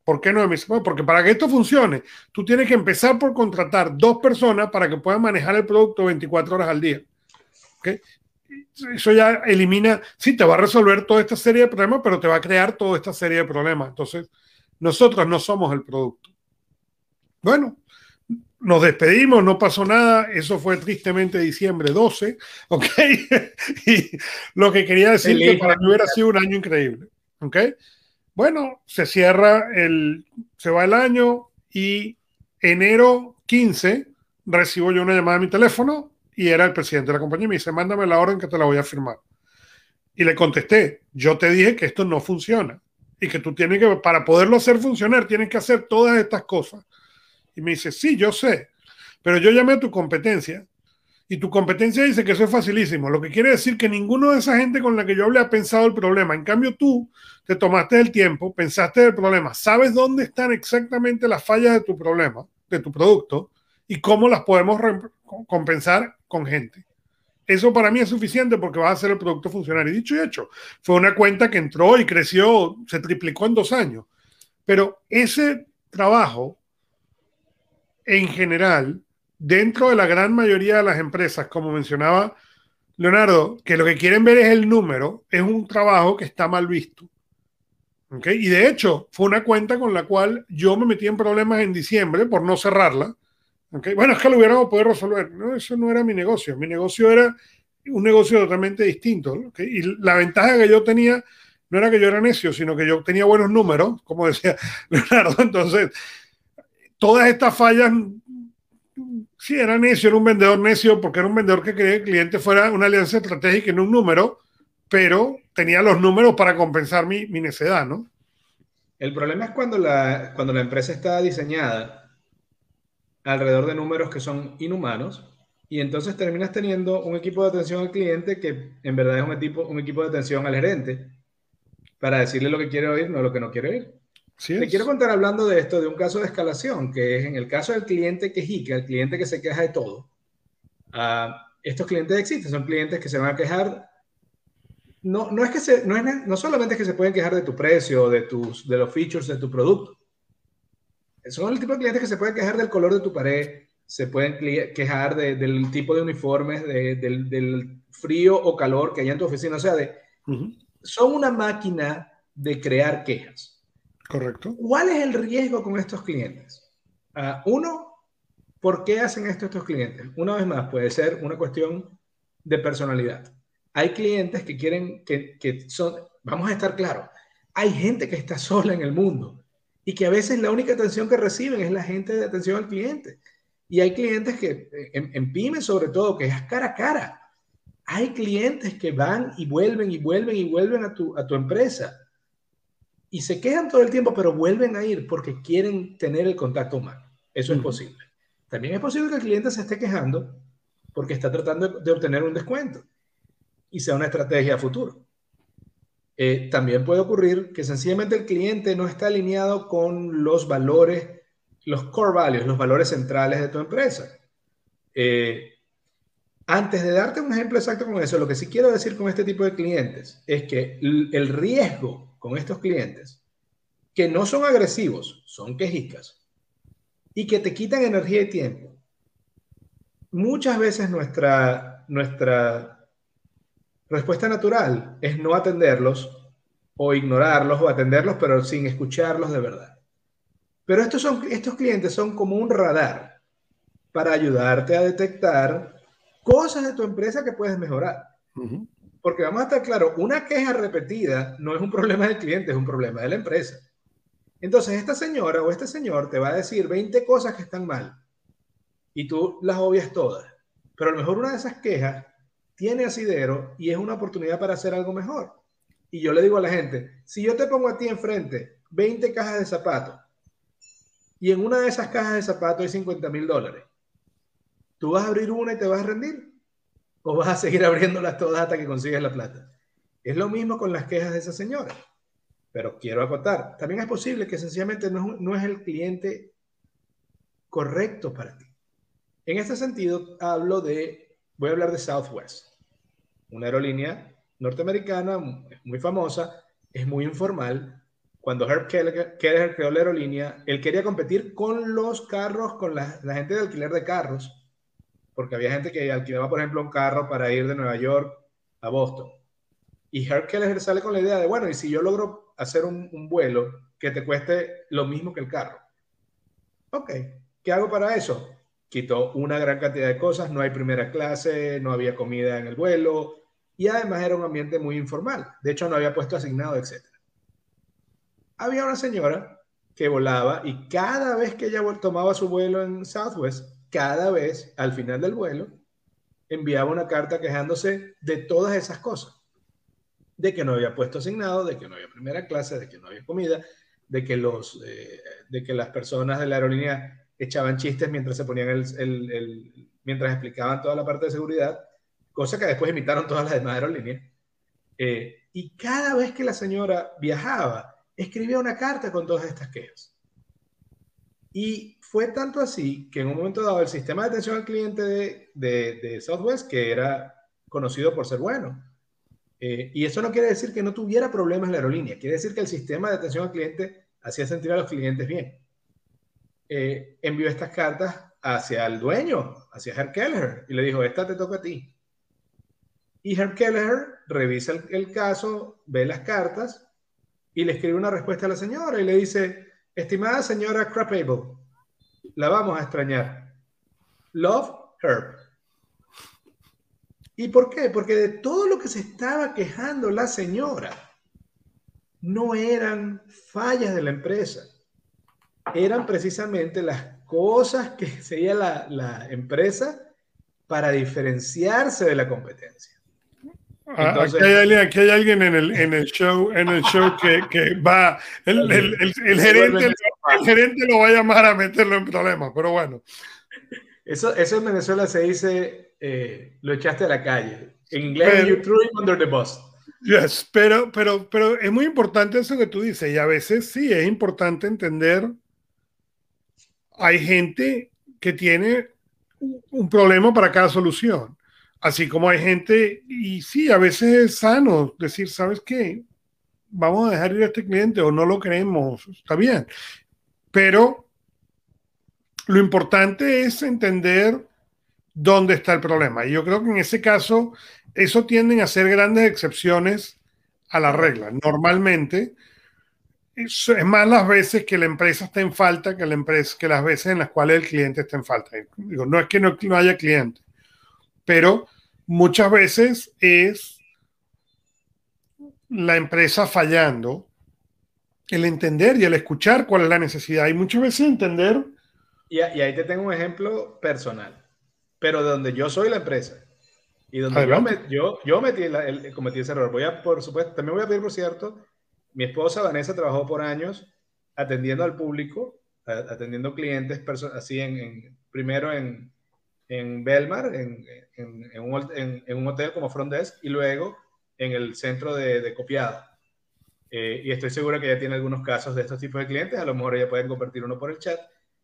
¿Por qué no? Porque para que esto funcione, tú tienes que empezar por contratar dos personas para que puedan manejar el producto 24 horas al día. Eso ya elimina, sí, te va a resolver toda esta serie de problemas, pero te va a crear toda esta serie de problemas. Entonces, nosotros no somos el producto. Bueno, nos despedimos, no pasó nada, eso fue tristemente diciembre 12, [laughs] ¿ok? y lo que quería decir que para mí hubiera sido un año increíble, ¿ok? Bueno, se cierra el, se va el año y enero 15 recibo yo una llamada a mi teléfono y era el presidente de la compañía y me dice, mándame la orden que te la voy a firmar. Y le contesté, yo te dije que esto no funciona y que tú tienes que, para poderlo hacer funcionar, tienes que hacer todas estas cosas. Y me dice, sí, yo sé, pero yo llamé a tu competencia y tu competencia dice que eso es facilísimo, lo que quiere decir que ninguno de esa gente con la que yo hablé ha pensado el problema. En cambio, tú te tomaste el tiempo, pensaste el problema, sabes dónde están exactamente las fallas de tu problema, de tu producto, y cómo las podemos compensar con gente. Eso para mí es suficiente porque va a hacer el producto funcionar. Y dicho y hecho, fue una cuenta que entró y creció, se triplicó en dos años. Pero ese trabajo, en general, dentro de la gran mayoría de las empresas, como mencionaba Leonardo, que lo que quieren ver es el número, es un trabajo que está mal visto. ¿Okay? Y de hecho, fue una cuenta con la cual yo me metí en problemas en diciembre por no cerrarla bueno, es que lo hubiéramos podido resolver. No, eso no era mi negocio. Mi negocio era un negocio totalmente distinto. Y la ventaja que yo tenía no era que yo era necio, sino que yo tenía buenos números, como decía [laughs] Leonardo. Entonces, todas estas fallas, sí, era necio, era un vendedor necio, porque era un vendedor que quería que el cliente fuera una alianza estratégica y no un número, pero tenía los números para compensar mi, mi necedad, ¿no? El problema es cuando la, cuando la empresa está diseñada alrededor de números que son inhumanos y entonces terminas teniendo un equipo de atención al cliente que en verdad es un equipo, un equipo de atención al gerente para decirle lo que quiere oír, no lo que no quiere oír. Te quiero contar hablando de esto, de un caso de escalación, que es en el caso del cliente que jica, el cliente que se queja de todo. Uh, estos clientes existen, son clientes que se van a quejar. No, no es que se, no, es, no solamente es que se pueden quejar de tu precio, de, tus, de los features de tu producto, son el tipo de clientes que se pueden quejar del color de tu pared, se pueden quejar del tipo de uniformes, del, frío o calor que hay en tu oficina. O sea, de, son una máquina de crear quejas. Correcto. ¿Cuál es el riesgo con estos clientes? Uh, uno, ¿por qué hacen esto estos clientes? Una vez más, puede ser una cuestión de personalidad. Hay clientes que quieren que, que son, vamos a estar claros, hay gente que está sola en el mundo y que a veces la única atención que reciben es la gente de atención al cliente. Y hay clientes que, en, pymes sobre todo, que es cara a cara. Hay clientes que van y vuelven y vuelven y vuelven a tu, a tu empresa y se quedan todo el tiempo, pero vuelven a ir porque quieren tener el contacto humano. Eso es posible. También es posible que el cliente se esté quejando porque está tratando de obtener un descuento y sea una estrategia a futuro. Eh, también puede ocurrir que sencillamente el cliente no está alineado con los valores, los core values, los valores centrales de tu empresa. Eh, antes de darte un ejemplo exacto con eso, lo que sí quiero decir con este tipo de clientes es que el riesgo con estos clientes, que no son agresivos, son quejicas, y que te quitan energía y tiempo, muchas veces nuestra, nuestra respuesta natural es no atenderlos o ignorarlos o atenderlos, pero sin escucharlos de verdad. Pero estos, son, estos clientes son como un radar para ayudarte a detectar cosas de tu empresa que puedes mejorar. Porque vamos a estar claros, una queja repetida no es un problema del cliente, es un problema de la empresa. Entonces, esta señora o este señor te va a decir 20 cosas que están mal y tú las obvias todas. Pero a lo mejor una de esas quejas tiene asidero y es una oportunidad para hacer algo mejor. Y yo le digo a la gente, si yo te pongo a ti enfrente 20 cajas de zapatos y en una de esas cajas de zapatos hay 50 mil dólares, ¿tú vas a abrir una y te vas a rendir? ¿O vas a seguir abriéndolas todas hasta que consigues la plata? Es lo mismo con las quejas de esa señora. Pero quiero acotar, también es posible que sencillamente no, no es el cliente correcto para ti. En este sentido, hablo de, voy a hablar de Southwest, una aerolínea norteamericana muy famosa, es muy informal. Cuando Herb Keller creó la aerolínea, él quería competir con los carros, con la, gente de alquiler de carros, porque había gente que alquilaba, por ejemplo, un carro para ir de Nueva York a Boston. Y Herb Keller sale con la idea de, bueno, y si yo logro hacer un, un, vuelo que te cueste lo mismo que el carro. Ok, ¿qué hago para eso? Quitó una gran cantidad de cosas, no hay primera clase, no había comida en el vuelo, y además era un ambiente muy informal. De hecho, no había puesto asignado, etc. Había una señora que volaba y cada vez que ella tomaba su vuelo en Southwest, cada vez al final del vuelo, enviaba una carta quejándose de todas esas cosas. De que no había puesto asignado, de que no había primera clase, de que no había comida, de que, los, eh, de que las personas de la aerolínea echaban chistes mientras se ponían el, el, el, mientras explicaban toda la parte de seguridad cosa que después imitaron todas las demás aerolíneas. Eh, y cada vez que la señora viajaba, escribía una carta con todas estas quejas. Y fue tanto así que en un momento dado el sistema de atención al cliente de, de, Southwest, que era conocido por ser bueno, eh, y eso no quiere decir que no tuviera problemas la aerolínea, quiere decir que el sistema de atención al cliente hacía sentir a los clientes bien. Eh, envió estas cartas hacia el dueño, hacia Herr Keller, y le dijo, esta te toca a ti. Y Herb Keller revisa el, caso, ve las cartas y le escribe una respuesta a la señora y le dice, estimada señora Crapable, la vamos a extrañar. Love Herb. ¿Y por qué? Porque de todo lo que se estaba quejando la señora, no eran fallas de la empresa, eran precisamente las cosas que hacía la, la empresa para diferenciarse de la competencia. Ah, aquí, hay alguien, en el, en el show, en el show que, que va, el, [laughs] el, el, gerente, el, gerente lo va a llamar a meterlo en problemas, pero bueno. Eso, eso en Venezuela se dice, eh, lo echaste a la calle. En inglés, you threw him under the bus. Yes, pero, pero, pero es muy importante eso que tú dices, y a veces sí es importante entender, hay gente que tiene un problema para cada solución. Así como hay gente, y sí, a veces es sano decir, ¿sabes qué? Vamos a dejar ir a este cliente o no lo creemos, está bien. Pero lo importante es entender dónde está el problema. Y yo creo que en ese caso, eso tienden a ser grandes excepciones a la regla. Normalmente, es más las veces que la empresa está en falta que, la empresa, que las veces en las cuales el cliente está en falta. Digo, no es que no, no haya cliente, pero muchas veces es la empresa fallando, el entender y el escuchar cuál es la necesidad. Y muchas veces entender. Y, ahí te tengo un ejemplo personal, pero de donde yo soy la empresa. Y donde yo, me, yo, yo metí el, cometí ese error. Voy a, por supuesto, también voy a pedir, por cierto, mi esposa Vanessa trabajó por años atendiendo al público, atendiendo clientes, así en primero en, en Belmar, en, en, en, un, en, un, hotel como front desk, y luego en el centro de, de copiado. Eh, y estoy segura que ya tiene algunos casos de estos tipos de clientes, a lo mejor ya pueden compartir uno por el chat.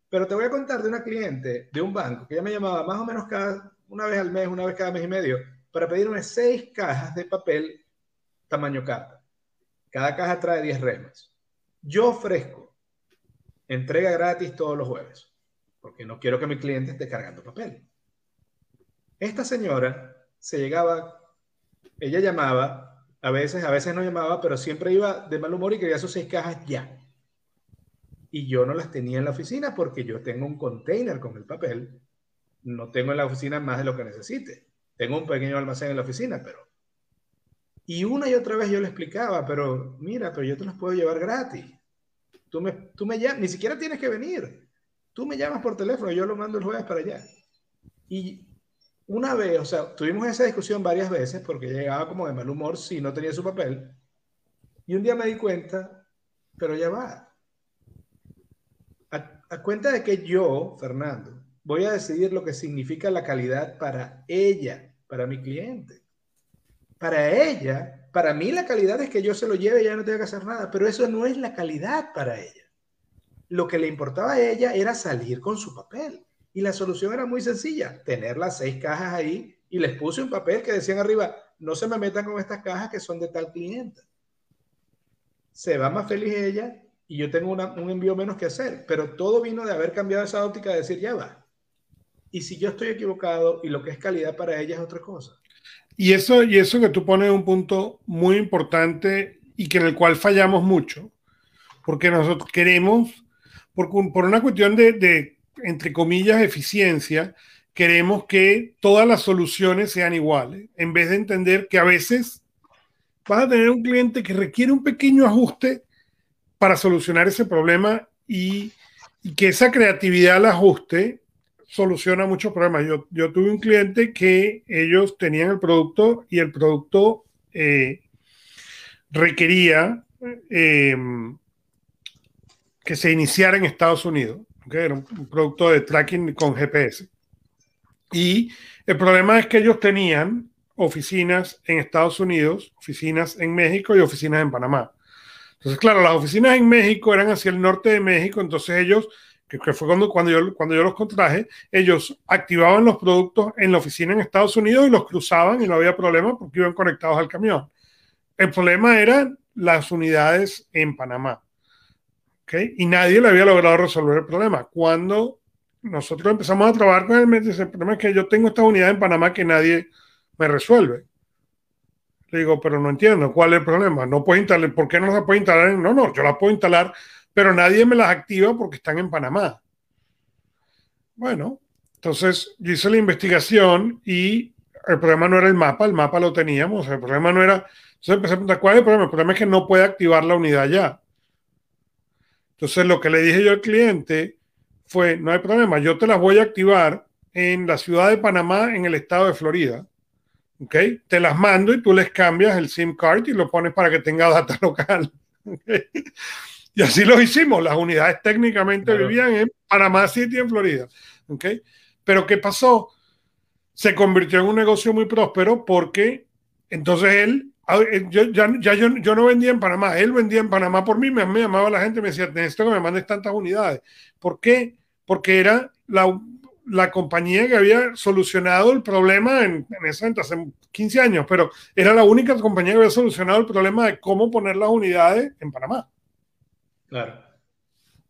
Pero te voy a contar de una cliente de un banco que ya me llamaba más o menos cada, una vez al mes, una vez cada mes y medio, para pedirme seis cajas de papel tamaño carta. Cada caja trae 10 remas. Yo ofrezco entrega gratis todos los jueves, porque no quiero que mi cliente esté cargando papel. Esta señora se llegaba, ella llamaba, a veces, a veces no llamaba, pero siempre iba de mal humor y quería sus seis cajas ya. Y yo no las tenía en la oficina porque yo tengo un container con el papel. No tengo en la oficina más de lo que necesite. Tengo un pequeño almacén en la oficina, pero Y una y otra vez yo le explicaba, pero mira, pero yo te los puedo llevar gratis. Tú me, tú me llamas, ni siquiera tienes que venir. Tú me llamas por teléfono, yo lo mando el jueves para allá. Y una vez, o sea, tuvimos esa discusión varias veces porque llegaba como de mal humor si no tenía su papel. Y un día me di cuenta, pero ya va. A, cuenta de que yo, Fernando, voy a decidir lo que significa la calidad para ella, para mi cliente. Para ella, para mí la calidad es que yo se lo lleve y ya no tenga que hacer nada, pero eso no es la calidad para ella. Lo que le importaba a ella era salir con su papel. Y la solución era muy sencilla, tener las seis cajas ahí y les puse un papel que decían arriba, no se me metan con estas cajas que son de tal cliente. Se va más feliz ella y yo tengo un envío menos que hacer, pero todo vino de haber cambiado esa óptica de decir, ya va. Y si yo estoy equivocado y lo que es calidad para ella es otra cosa. Y eso, y eso que tú pones un punto muy importante y que en el cual fallamos mucho, porque nosotros queremos, por, por una cuestión de, de entre comillas, eficiencia, queremos que todas las soluciones sean iguales, en vez de entender que a veces vas a tener un cliente que requiere un pequeño ajuste para solucionar ese problema y, que esa creatividad al ajuste soluciona muchos problemas. Yo, yo, tuve un cliente que ellos tenían el producto y el producto eh, requería eh, que se iniciara en Estados Unidos que era un, producto de tracking con GPS. Y el problema es que ellos tenían oficinas en Estados Unidos, oficinas en México y oficinas en Panamá. Entonces, claro, las oficinas en México eran hacia el norte de México, entonces ellos, que, fue cuando, cuando, yo, cuando yo los contraje, ellos activaban los productos en la oficina en Estados Unidos y los cruzaban y no había problema porque iban conectados al camión. El problema eran las unidades en Panamá. Y nadie le había logrado resolver el problema. Cuando nosotros empezamos a trabajar con él, me dice, el problema es que yo tengo esta unidad en Panamá que nadie me resuelve. Le digo, pero no entiendo, ¿cuál es el problema? No puedo instalar, ¿por qué no se puede instalar? No, no, yo la puedo instalar, pero nadie me las activa porque están en Panamá. Bueno, entonces yo hice la investigación y el problema no era el mapa, el mapa lo teníamos, el problema no era... Entonces empecé a preguntar, ¿cuál es el problema? El problema es que no puede activar la unidad ya. Entonces lo que le dije yo al cliente fue, no hay problema, yo te las voy a activar en la ciudad de Panamá, en el estado de Florida. ¿Ok? Te las mando y tú les cambias el SIM card y lo pones para que tenga data [laughs] local. Y así lo hicimos. Las unidades técnicamente vivían en Panamá City, en Florida. ¿Ok? Pero ¿qué pasó? Se convirtió en un negocio muy próspero porque entonces él yo, ya, yo, no vendía en Panamá, él vendía en Panamá por mí, me, llamaba la gente, me decía, necesito que me mandes tantas unidades. ¿Por qué? Porque era la, compañía que había solucionado el problema en, en ese hace 15 años, pero era la única compañía que había solucionado el problema de cómo poner las unidades en Panamá. Claro.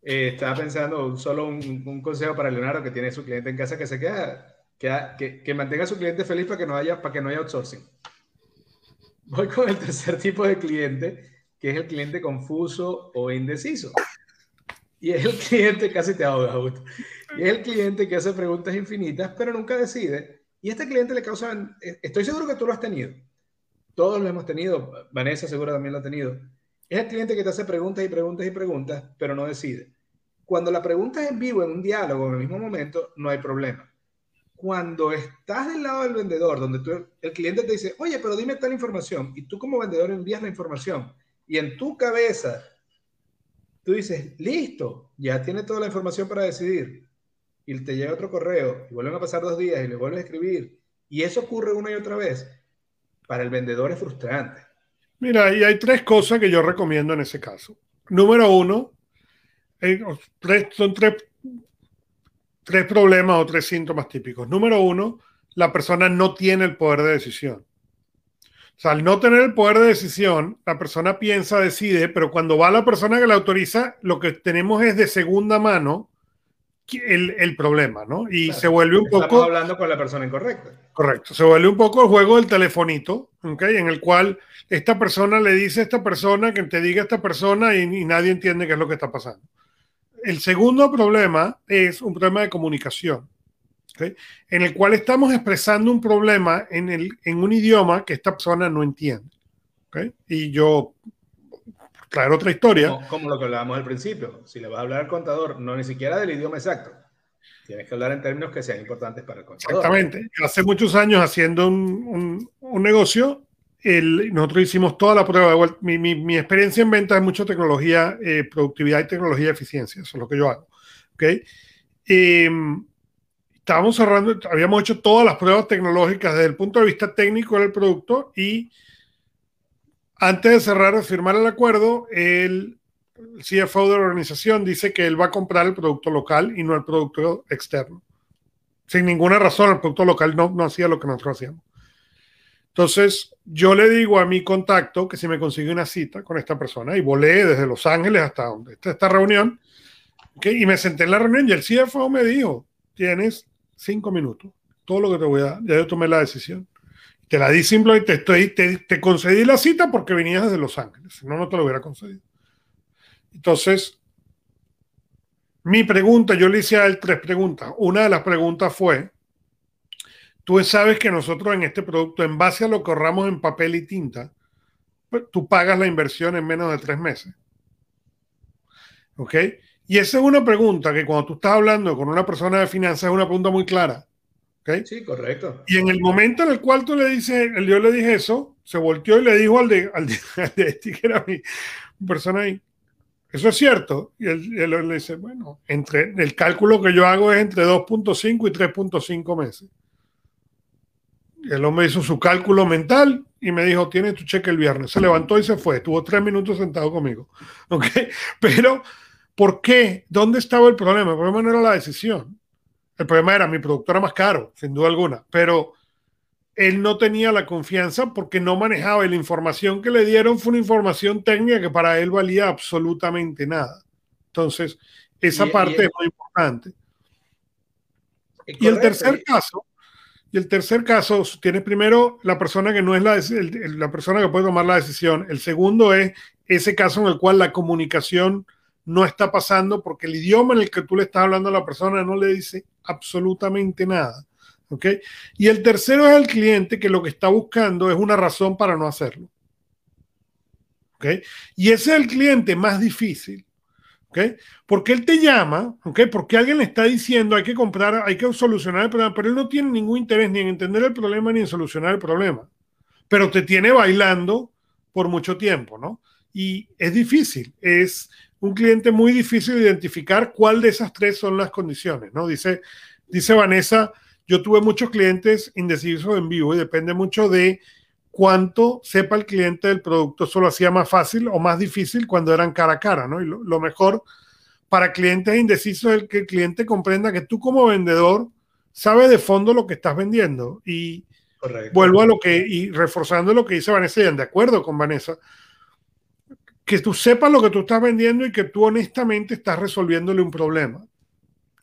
Eh, estaba pensando solo un, consejo para Leonardo que tiene su cliente en casa que se queda, que, que, mantenga a su cliente feliz para que no haya, para que no haya outsourcing. Voy con el tercer tipo de cliente, que es el cliente confuso o indeciso. Y es el cliente, casi te Y es el cliente que hace preguntas infinitas, pero nunca decide. Y este cliente le causa, estoy seguro que tú lo has tenido. Todos lo hemos tenido. Vanessa seguro también lo ha tenido. Es el cliente que te hace preguntas y preguntas y preguntas, pero no decide. Cuando la pregunta es en vivo, en un diálogo, en el mismo momento, no hay problema cuando estás del lado del vendedor, donde el cliente te dice, oye, pero dime tal información, y tú como vendedor envías la información, y en tu cabeza tú dices, listo, ya tiene toda la información para decidir, y te llega otro correo, y vuelven a pasar dos días, y le vuelven a escribir, y eso ocurre una y otra vez, para el vendedor es frustrante. Mira, y hay tres cosas que yo recomiendo en ese caso. Número uno, son tres tres problemas o tres síntomas típicos. Número uno, la persona no tiene el poder de decisión. O sea, al no tener el poder de decisión, la persona piensa, decide, pero cuando va la persona que la autoriza, lo que tenemos es de segunda mano el, el problema, ¿no? Y se vuelve un poco... Hablando con la persona incorrecta. Correcto. Se vuelve un poco el juego del telefonito, ¿ok? En el cual esta persona le dice a esta persona que te diga a esta persona y, y nadie entiende qué es lo que está pasando el segundo problema es un problema de comunicación, en el cual estamos expresando un problema en, el, en un idioma que esta persona no entiende. Y yo, claro, otra historia. Como, como, lo que hablábamos al principio, si le vas a hablar al contador, no ni siquiera del idioma exacto, tienes que hablar en términos que sean importantes para el contador. Exactamente. Hace muchos años haciendo un, un, negocio, nosotros hicimos toda la prueba. Mi, mi, mi experiencia en venta es mucho tecnología, eh, productividad y tecnología de eficiencia. Eso es lo que yo hago. ¿okay? Eh, estábamos cerrando, habíamos hecho todas las pruebas tecnológicas desde el punto de vista técnico del producto y antes de cerrar, de firmar el acuerdo, el CFO de la organización dice que él va a comprar el producto local y no el producto externo. Sin ninguna razón, el producto local no, no hacía lo que nosotros hacíamos. Entonces, yo le digo a mi contacto que si me consigue una cita con esta persona y volé desde Los Ángeles hasta donde está esta reunión, y me senté en la reunión y el CFO me dijo, tienes cinco minutos. Todo lo que te voy a dar. Ya yo tomé la decisión. Te la di simplemente, estoy, te, te concedí la cita porque venías desde Los Ángeles. Si no, no te lo hubiera concedido. Entonces, mi pregunta, yo le hice a él tres preguntas. Una de las preguntas fue, tú sabes que nosotros en este producto, en base a lo que ahorramos en papel y tinta, pues, tú pagas la inversión en menos de tres meses. ¿Ok? Y esa es una pregunta que cuando tú estás hablando con una persona de finanzas es una pregunta muy clara. ¿okay? Sí, correcto. Y en el momento en el cual tú le dices, yo le dije eso, se volteó y le dijo al de, al de, [laughs] al de este, que era mi persona ahí, eso es cierto. Y él, él, le dice, bueno, entre, el cálculo que yo hago es entre 2.5 y 3.5 meses. El hombre hizo su cálculo mental y me dijo, tiene tu cheque el viernes. Se levantó y se fue. Estuvo tres minutos sentado conmigo. [laughs] ¿Ok? Pero ¿Por qué? ¿Dónde estaba el problema? El problema no era la decisión. El problema era mi producto era más caro, sin duda alguna, pero él no tenía la confianza porque no manejaba y la información que le dieron fue una información técnica que para él valía absolutamente nada. Entonces, esa y, parte y, es muy importante. Correcto, y el tercer caso, y el tercer caso tiene primero la persona que no es la, la persona que puede tomar la decisión. El segundo es ese caso en el cual la comunicación no está pasando porque el idioma en el que tú le estás hablando a la persona no le dice absolutamente nada. ¿Ok? Y el tercero es el cliente que lo que está buscando es una razón para no hacerlo. ¿Ok? Y ese es el cliente más difícil. ¿Ok? Porque él te llama, ¿ok? Porque alguien le está diciendo hay que comprar, hay que solucionar el problema, pero él no tiene ningún interés ni en entender el problema ni en solucionar el problema. Pero te tiene bailando por mucho tiempo, ¿no? Y es difícil, es un cliente muy difícil de identificar cuál de esas tres son las condiciones, ¿no? Dice, dice Vanessa, yo tuve muchos clientes indecisos en vivo y depende mucho de cuánto sepa el cliente del producto. Eso lo hacía más fácil o más difícil cuando eran cara a cara, ¿no? Y lo, lo mejor para clientes indecisos es que el cliente comprenda que tú como vendedor sabes de fondo lo que estás vendiendo. Y Correcto. vuelvo a lo que, y reforzando lo que dice Vanessa, y de acuerdo con Vanessa, que tú sepas lo que tú estás vendiendo y que tú honestamente estás resolviéndole un problema.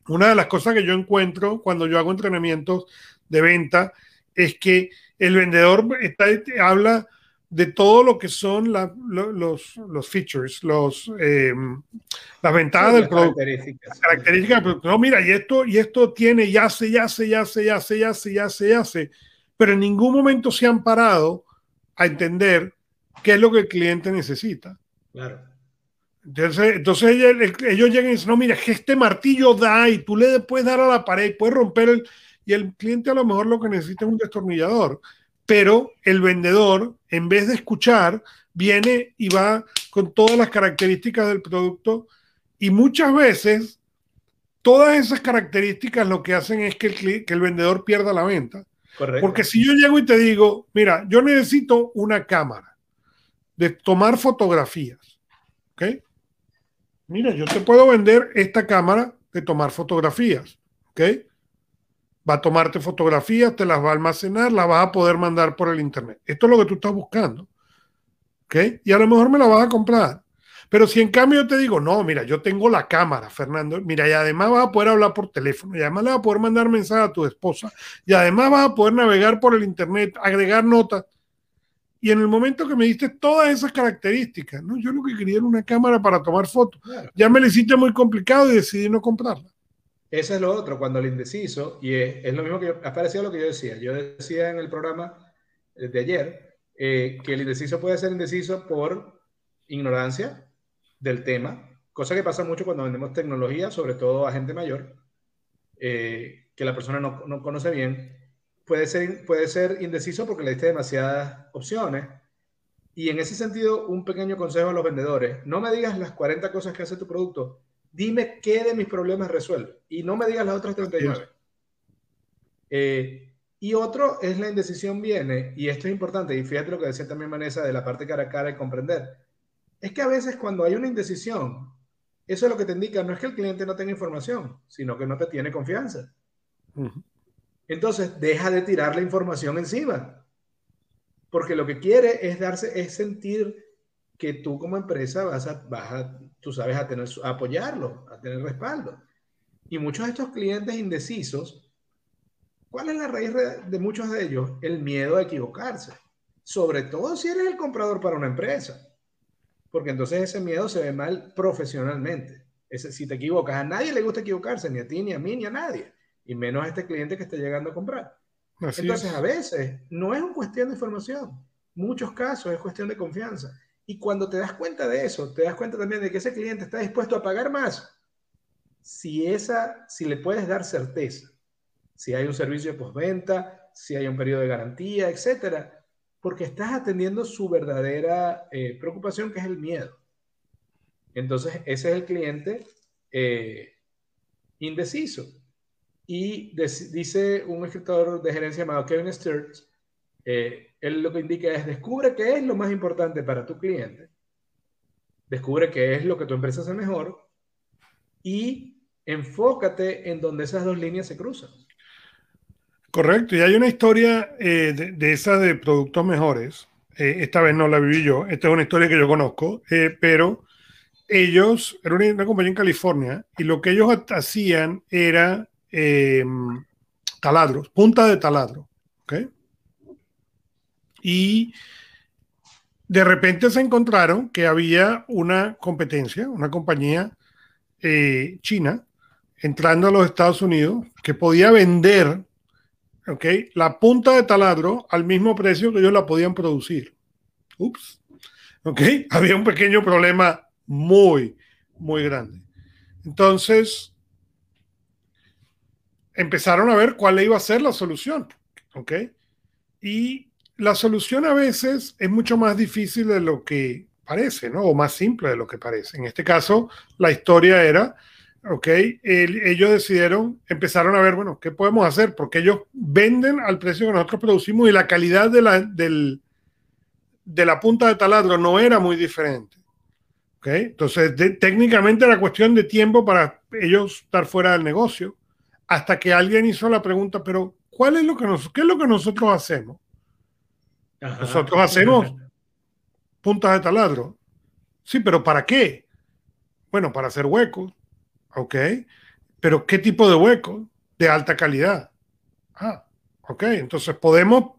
Una de las cosas que yo encuentro cuando yo hago entrenamientos de venta es que el vendedor está, habla de todo lo que son la, los, los, features, los, eh, las ventajas sí, del producto, características. las características del. No, mira, y esto, y esto tiene, ya se, ya se, ya se, ya se, ya se, ya se, ya se, pero en ningún momento se han parado a entender qué es lo que el cliente necesita. Claro. Entonces, entonces ellos, ellos llegan y dicen, no, mira, que este martillo da y tú le puedes dar a la pared, puedes romper el... Y el cliente a lo mejor lo que necesita es un destornillador. Pero el vendedor, en vez de escuchar, viene y va con todas las características del producto y muchas veces todas esas características lo que hacen es que el, que el vendedor pierda la venta. Correcto. Porque si yo llego y te digo, mira, yo necesito una cámara de tomar fotografías. ¿Ok? Mira, yo te puedo vender esta cámara de tomar fotografías. ¿Ok? Va a tomarte fotografías, te las va a almacenar, las vas a poder mandar por el internet. Esto es lo que tú estás buscando. ¿Ok? Y a lo mejor me la vas a comprar. Pero si en cambio yo te digo, no, mira, yo tengo la cámara, Fernando, mira, y además vas a poder hablar por teléfono, y además le vas a poder mandar mensaje a tu esposa, y además vas a poder navegar por el internet, agregar notas. Y en el momento que me diste todas esas características, ¿no? yo lo que quería era una cámara para tomar fotos. Ya me lo hiciste muy complicado y decidí no comprarla. Eso es lo otro, cuando el indeciso, y es, lo mismo que yo, ha parecido lo que yo decía. Yo decía en el programa de ayer eh, que el indeciso puede ser indeciso por ignorancia del tema, cosa que pasa mucho cuando vendemos tecnología, sobre todo a gente mayor, eh, que la persona no, no, conoce bien. Puede ser, puede ser indeciso porque le diste demasiadas opciones. Y en ese sentido, un pequeño consejo a los vendedores, no me digas las 40 cosas que hace tu producto, dime qué de mis problemas resuelve y no me digas las otras 39. Eh, y otro es la indecisión viene, y esto es importante, y fíjate lo que decía también Vanessa de la parte cara a cara y comprender, es que a veces cuando hay una indecisión, eso es lo que te indica, no es que el cliente no tenga información, sino que no te tiene confianza. Entonces, deja de tirar la información encima, porque lo que quiere es darse, es sentir que tú como empresa vas a, vas tú sabes, a, tener, a apoyarlo, a tener respaldo. Y muchos de estos clientes indecisos ¿Cuál es la raíz de muchos de ellos? El miedo a equivocarse. Sobre todo si eres el comprador para una empresa. Porque entonces ese miedo se ve mal profesionalmente. Ese, si te equivocas, a nadie le gusta equivocarse, ni a ti, ni a mí, ni a nadie. Y menos a este cliente que está llegando a comprar. entonces, a veces no es una cuestión de información. Muchos casos es cuestión de confianza. Y cuando te das cuenta de eso, te das cuenta también de que ese cliente está dispuesto a pagar más. Si, esa, si le puedes dar certeza si hay un servicio de postventa, si hay un periodo de garantía, etcétera, porque estás atendiendo su verdadera eh, preocupación, que es el miedo. Entonces, ese es el cliente eh, indeciso. Y dice un escritor de gerencia llamado Kevin Sturz, eh, él lo que indica es, descubre qué es lo más importante para tu cliente, descubre qué es lo que tu empresa hace mejor y enfócate en donde esas dos líneas se cruzan. Correcto, y hay una historia eh, de, esa de productos mejores. Eh, esta vez no la viví yo, esta es una historia que yo conozco, eh, pero ellos, era una, compañía en California, y lo que ellos hacían era taladros, punta de taladro. ¿ok? Y de repente se encontraron que había una competencia, una compañía china, entrando a los Estados Unidos, que podía vender ¿ok? La punta de taladro al mismo precio que ellos la podían producir. Ups. ¿Ok? [laughs] Había un pequeño problema muy, muy grande. Entonces, empezaron a ver cuál iba a ser la solución. ¿Ok? Y la solución a veces es mucho más difícil de lo que parece, ¿no? O más simple de lo que parece. En este caso, la historia era ¿ok? ellos decidieron, empezaron a ver, bueno, ¿qué podemos hacer? Porque ellos venden al precio que nosotros producimos y la calidad de la, del, de la punta de taladro no era muy diferente. ¿ok? Entonces, técnicamente era cuestión de tiempo para ellos estar fuera del negocio, hasta que alguien hizo la pregunta, pero ¿cuál es lo que nos, ¿qué es lo que nosotros hacemos? Nosotros hacemos puntas de taladro. Sí, pero ¿para qué? Bueno, para hacer huecos Ok. Pero ¿qué tipo de hueco? De alta calidad. Ah, ok. Entonces podemos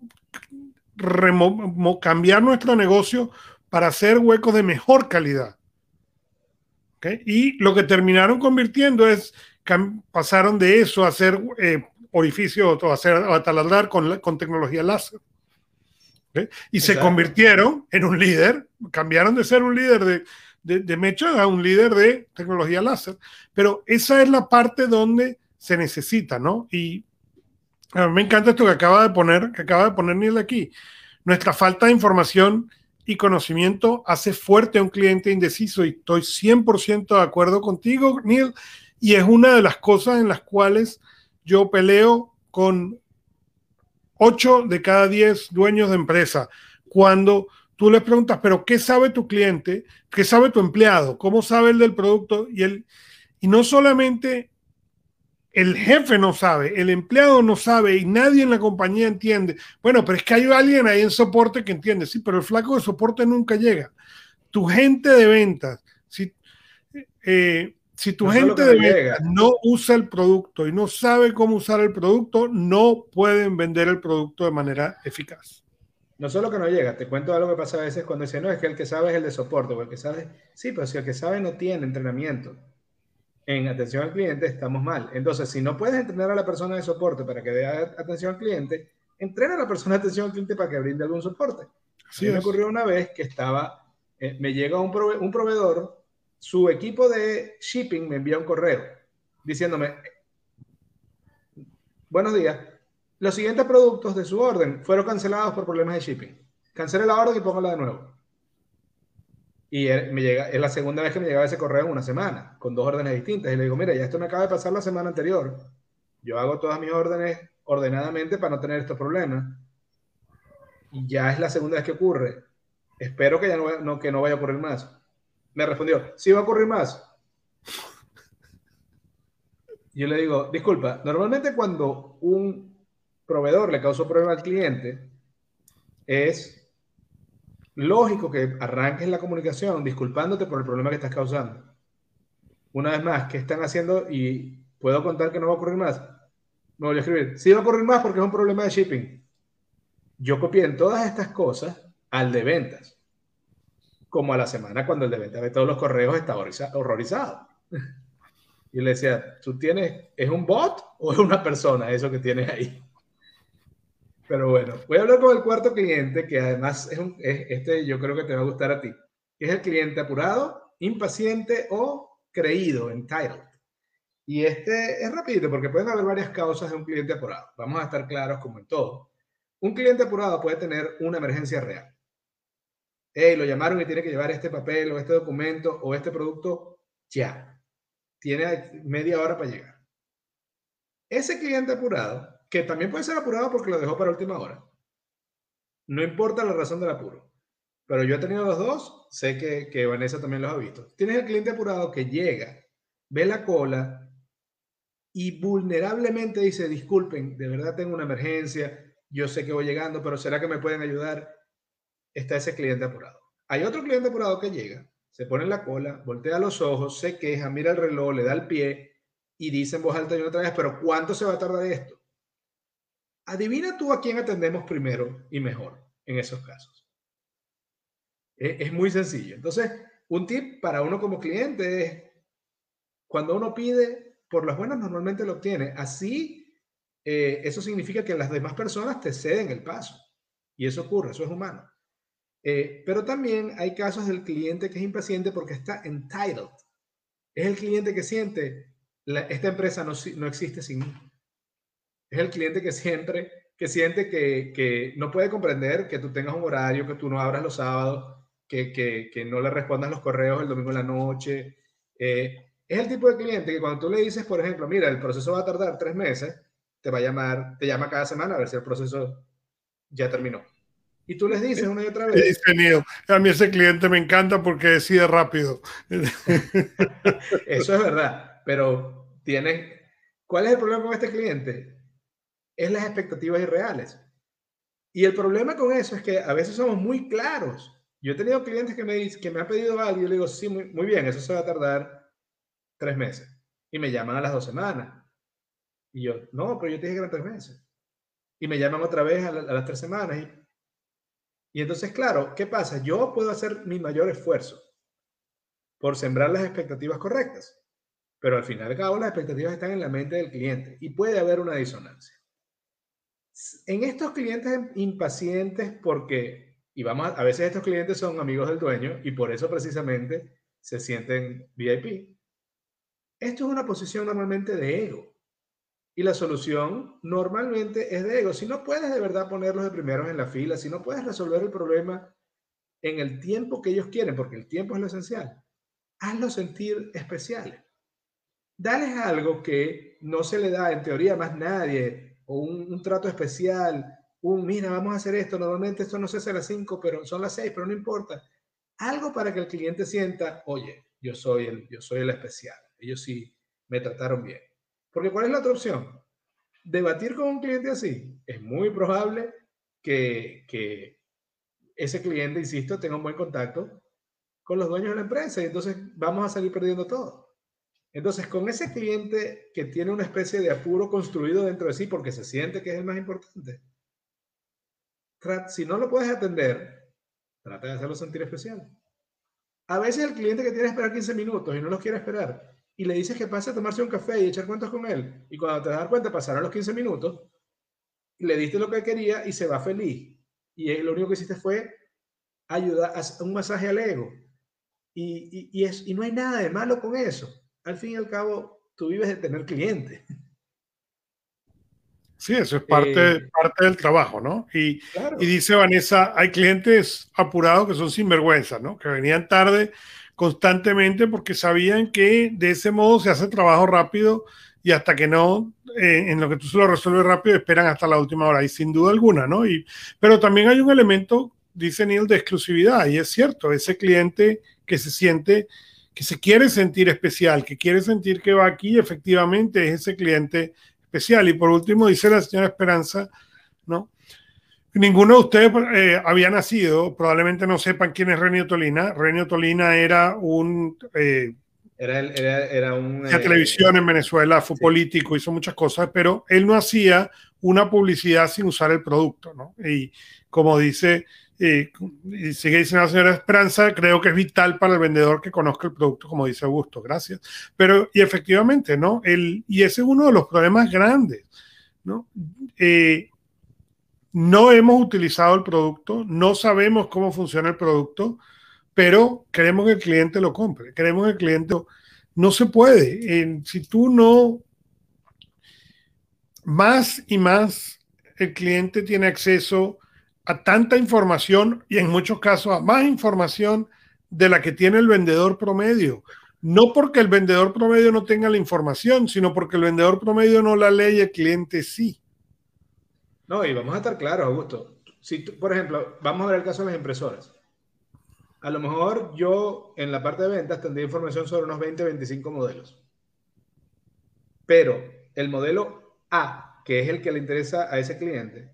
cambiar nuestro negocio para hacer huecos de mejor calidad. Okay. Y lo que terminaron convirtiendo es, pasaron de eso a hacer eh, orificios o a, hacer, a taladrar con tecnología láser. Y se convirtieron en un líder, cambiaron de ser un líder de de, de Mecha a un líder de tecnología láser. Pero esa es la parte donde se necesita, ¿no? Y a mí me encanta esto que acaba de poner, que acaba de poner Neil aquí. Nuestra falta de información y conocimiento hace fuerte a un cliente indeciso y estoy 100% de acuerdo contigo, Neil. Y es una de las cosas en las cuales yo peleo con 8 de cada 10 dueños de empresa. Cuando tú le preguntas, pero ¿qué sabe tu cliente? ¿Qué sabe tu empleado? ¿Cómo sabe el del producto? Y, él, y no solamente el jefe no sabe, el empleado no sabe y nadie en la compañía entiende. Bueno, pero es que hay alguien ahí en soporte que entiende, sí, pero el flaco de soporte nunca llega. Tu gente de ventas, si, eh, si tu gente de ventas no usa el producto y no sabe cómo usar el producto, no pueden vender el producto de manera eficaz. No solo que no llega, te cuento algo que pasa a veces cuando dicen, no, es que el que sabe es el de soporte, o el que sabe, sí, pero si el que sabe no tiene entrenamiento en atención al cliente, estamos mal. Entonces, si no puedes entrenar a la persona de soporte para que dé atención al cliente, entrena a la persona de atención al cliente para que brinde algún soporte. Sí, me ocurrió una vez que estaba, eh, me llega un, un proveedor, su equipo de shipping me envía un correo diciéndome, buenos días, los siguientes productos de su orden fueron cancelados por problemas de shipping. Cancele la orden y póngala de nuevo. Y me llega, es la segunda vez que me llegaba ese correo en una semana, con dos órdenes distintas. Y le digo, mira, ya esto me acaba de pasar la semana anterior. Yo hago todas mis órdenes ordenadamente para no tener estos problemas. Y ya es la segunda vez que ocurre. Espero que ya no, que no vaya a ocurrir más. Me respondió, sí va a ocurrir más. Yo le digo, disculpa, normalmente cuando un proveedor le causó problema al cliente, es lógico que arranques la comunicación disculpándote por el problema que estás causando. Una vez más, ¿qué están haciendo? Y puedo contar que no va a ocurrir más. Me voy a escribir, sí va a ocurrir más porque es un problema de shipping. Yo copié en todas estas cosas al de ventas. Como a la semana cuando el de ventas ve todos los correos está horrorizado. Y le decía, ¿tú tienes, es un bot o es una persona eso que tienes ahí? Pero bueno, voy a hablar con el cuarto cliente, que además es, un, este yo creo que te va a gustar a ti, que es el cliente apurado, impaciente o creído, entitled. Y este es rapidito porque pueden haber varias causas de un cliente apurado. Vamos a estar claros como en todo. Un cliente apurado puede tener una emergencia real. Hey, lo llamaron y tiene que llevar este papel o este documento o este producto ya tiene media hora para llegar. Ese cliente apurado, que también puede ser apurado porque lo dejó para última hora, no importa la razón del apuro, pero yo he tenido los dos, sé que, Vanessa también los ha visto. Tienes el cliente apurado que llega, ve la cola y vulnerablemente dice, disculpen, de verdad tengo una emergencia, yo sé que voy llegando, pero ¿será que me pueden ayudar? Está ese cliente apurado. Hay otro cliente apurado que llega se pone en la cola, voltea los ojos, se queja, mira el reloj, le da el pie y dice en voz alta y otra vez, pero ¿cuánto se va a tardar esto? Adivina tú a quién atendemos primero y mejor en esos casos. Es, es muy sencillo. Entonces, un tip para uno como cliente es, cuando uno pide, por las buenas normalmente lo obtiene. Así, eh, eso significa que las demás personas te ceden el paso. Y eso ocurre, eso es humano. Eh, pero también hay casos del cliente que es impaciente porque está entitled. Es el cliente que siente, esta empresa no, no, existe sin mí. Es el cliente que siempre, que siente que, que, no puede comprender que tú tengas un horario, que tú no abras los sábados, que, que, que no le respondas los correos el domingo en la noche. Eh, es el tipo de cliente que cuando tú le dices, por ejemplo, mira, el proceso va a tardar tres meses, te va a llamar, te llama cada semana a ver si el proceso ya terminó y tú les dices una y otra vez. A mí ese cliente me encanta porque decide rápido. Eso es verdad, pero tienen... ¿Cuál es el problema con este cliente? Es las expectativas irreales. Y el problema con eso es que a veces somos muy claros. Yo he tenido clientes que me, que me han pedido algo y yo le digo, sí, muy, muy bien, eso se va a tardar tres meses. Y me llaman a las dos semanas. Y yo, no, pero yo te dije que eran tres meses. Y me llaman otra vez a, a las tres semanas. Y y entonces, claro, ¿qué pasa? Yo puedo hacer mi mayor esfuerzo por sembrar las expectativas correctas, pero al final y cabo las expectativas están en la mente del cliente y puede haber una disonancia. En estos clientes impacientes, porque, y vamos, a, a veces estos clientes son amigos del dueño y por eso precisamente se sienten VIP. Esto es una posición normalmente de ego. Y la solución normalmente es de ego. Si no puedes de verdad ponerlos de primeros en la fila, si no puedes resolver el problema en el tiempo que ellos quieren, porque el tiempo es lo esencial, hazlos sentir especiales. Dales algo que no se le da en teoría a más nadie, o un, trato especial, un, mira, vamos a hacer esto, normalmente esto no se hace a las 5, pero son las 6, pero no importa. Algo para que el cliente sienta, oye, yo soy el, yo soy el especial, ellos sí me trataron bien. Porque ¿cuál es la otra opción? Debatir con un cliente así. Es muy probable que, ese cliente, insisto, tenga un buen contacto con los dueños de la empresa y entonces vamos a salir perdiendo todo. Entonces, con ese cliente que tiene una especie de apuro construido dentro de sí porque se siente que es el más importante, si no lo puedes atender, trata de hacerlo sentir especial. A veces el cliente que tiene que esperar 15 minutos y no los quiere esperar, y le dices que pase a tomarse un café y echar cuentos con él, y cuando te das cuenta pasaron los 15 minutos, le diste lo que quería y se va feliz. Y lo único que hiciste fue ayuda a un masaje al ego. Y, y, es, y no hay nada de malo con eso. Al fin y al cabo, tú vives de tener clientes. Sí, eso es parte, eh, parte del trabajo, ¿no? Y, y, dice Vanessa, hay clientes apurados que son sinvergüenza, ¿no? Que venían tarde constantemente porque sabían que de ese modo se hace trabajo rápido y hasta que no, eh, en lo que tú se lo resuelves rápido, esperan hasta la última hora, y sin duda alguna, ¿no? Y, pero también hay un elemento, dice Neil, de exclusividad, y es cierto, ese cliente que se siente, que se quiere sentir especial, que quiere sentir que va aquí, efectivamente es ese cliente especial. Y por último, dice la señora Esperanza, ¿no? Ninguno de ustedes eh, había nacido, probablemente no sepan quién es Renio Tolina. Renio Tolina era un eh, era, era, era un... Eh, televisión en Venezuela, fue político, hizo muchas cosas, pero él no hacía una publicidad sin usar el producto, ¿no? Y como dice, eh, y sigue diciendo la señora Esperanza, creo que es vital para el vendedor que conozca el producto, como dice Augusto, gracias. Pero, y efectivamente, ¿no? El, y ese es uno de los problemas grandes, ¿no? Eh, no hemos utilizado el producto, no sabemos cómo funciona el producto, pero queremos que el cliente lo compre, queremos que el cliente... No se puede. si tú no... Más y más el cliente tiene acceso a tanta información y en muchos casos a más información de la que tiene el vendedor promedio. No porque el vendedor promedio no tenga la información, sino porque el vendedor promedio no la lee y el cliente sí. No, y vamos a estar claros, Augusto. Si por ejemplo, vamos a ver el caso de las impresoras a lo mejor yo en la parte de ventas tendría información sobre unos 20, 25 modelos. Pero el modelo A, que es el que le interesa a ese cliente,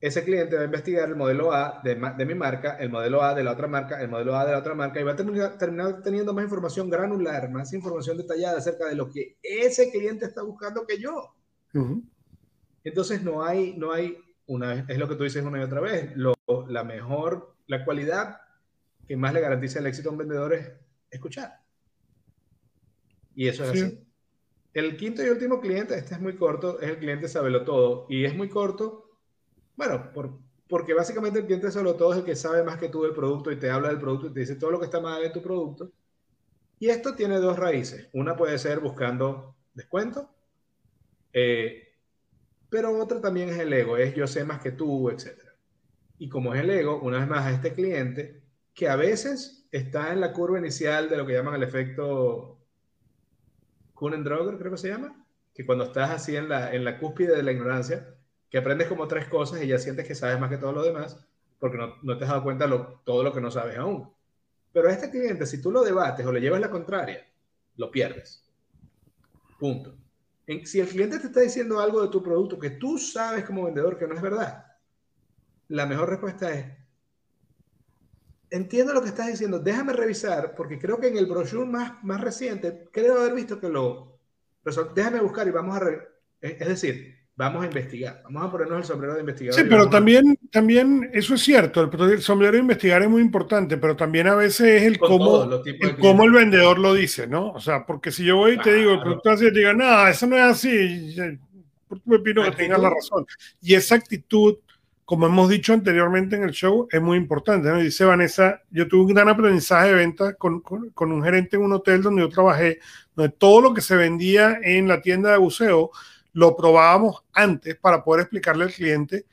ese cliente va a investigar el modelo A de, mi marca, el modelo A de la otra marca, el modelo A de la otra marca, y va a terminar, teniendo más información granular, más información detallada acerca de lo que ese cliente está buscando que yo. Entonces no hay, no hay, una es lo que tú dices una y otra vez, la mejor, la cualidad que más le garantiza el éxito a un vendedor es escuchar. Y eso es así. El quinto y último cliente, este es muy corto, es el cliente sabelo todo. Y es muy corto, bueno, por, porque básicamente el cliente sabelo todo es el que sabe más que tú del producto y te habla del producto y te dice todo lo que está mal en tu producto. Y esto tiene dos raíces. Una puede ser buscando descuento, eh, pero otra también es el ego, es yo sé más que tú, etc. Y como es el ego, una vez más a este cliente que a veces está en la curva inicial de lo que llaman el efecto Kuhn-Droger, creo que se llama, que cuando estás así en la, en la cúspide de la ignorancia, que aprendes como tres cosas y ya sientes que sabes más que todo lo demás, porque no, no te has dado cuenta de todo lo que no sabes aún. Pero a este cliente, si tú lo debates o le llevas la contraria, lo pierdes. Punto. Si el cliente te está diciendo algo de tu producto que tú sabes como vendedor que no es verdad, la mejor respuesta es, entiendo lo que estás diciendo, déjame revisar, porque creo que en el brochure más, más reciente, creo haber visto que lo... Déjame buscar y vamos a... es decir, vamos a investigar, vamos a ponernos el sombrero de investigador. Sí, pero también, también, eso es cierto, el, sombrero de investigar es muy importante, pero también a veces es el cómo, el, cómo el vendedor lo dice, ¿no? O sea, porque si yo voy y te digo, el productor así, te diga, no, eso no es así, me pido que tengas la razón. Y esa actitud como hemos dicho anteriormente en el show, es muy importante. ¿no? Dice Vanessa, yo tuve un gran aprendizaje de venta con, con, un gerente en un hotel donde yo trabajé, donde todo lo que se vendía en la tienda de buceo lo probábamos antes para poder explicarle al cliente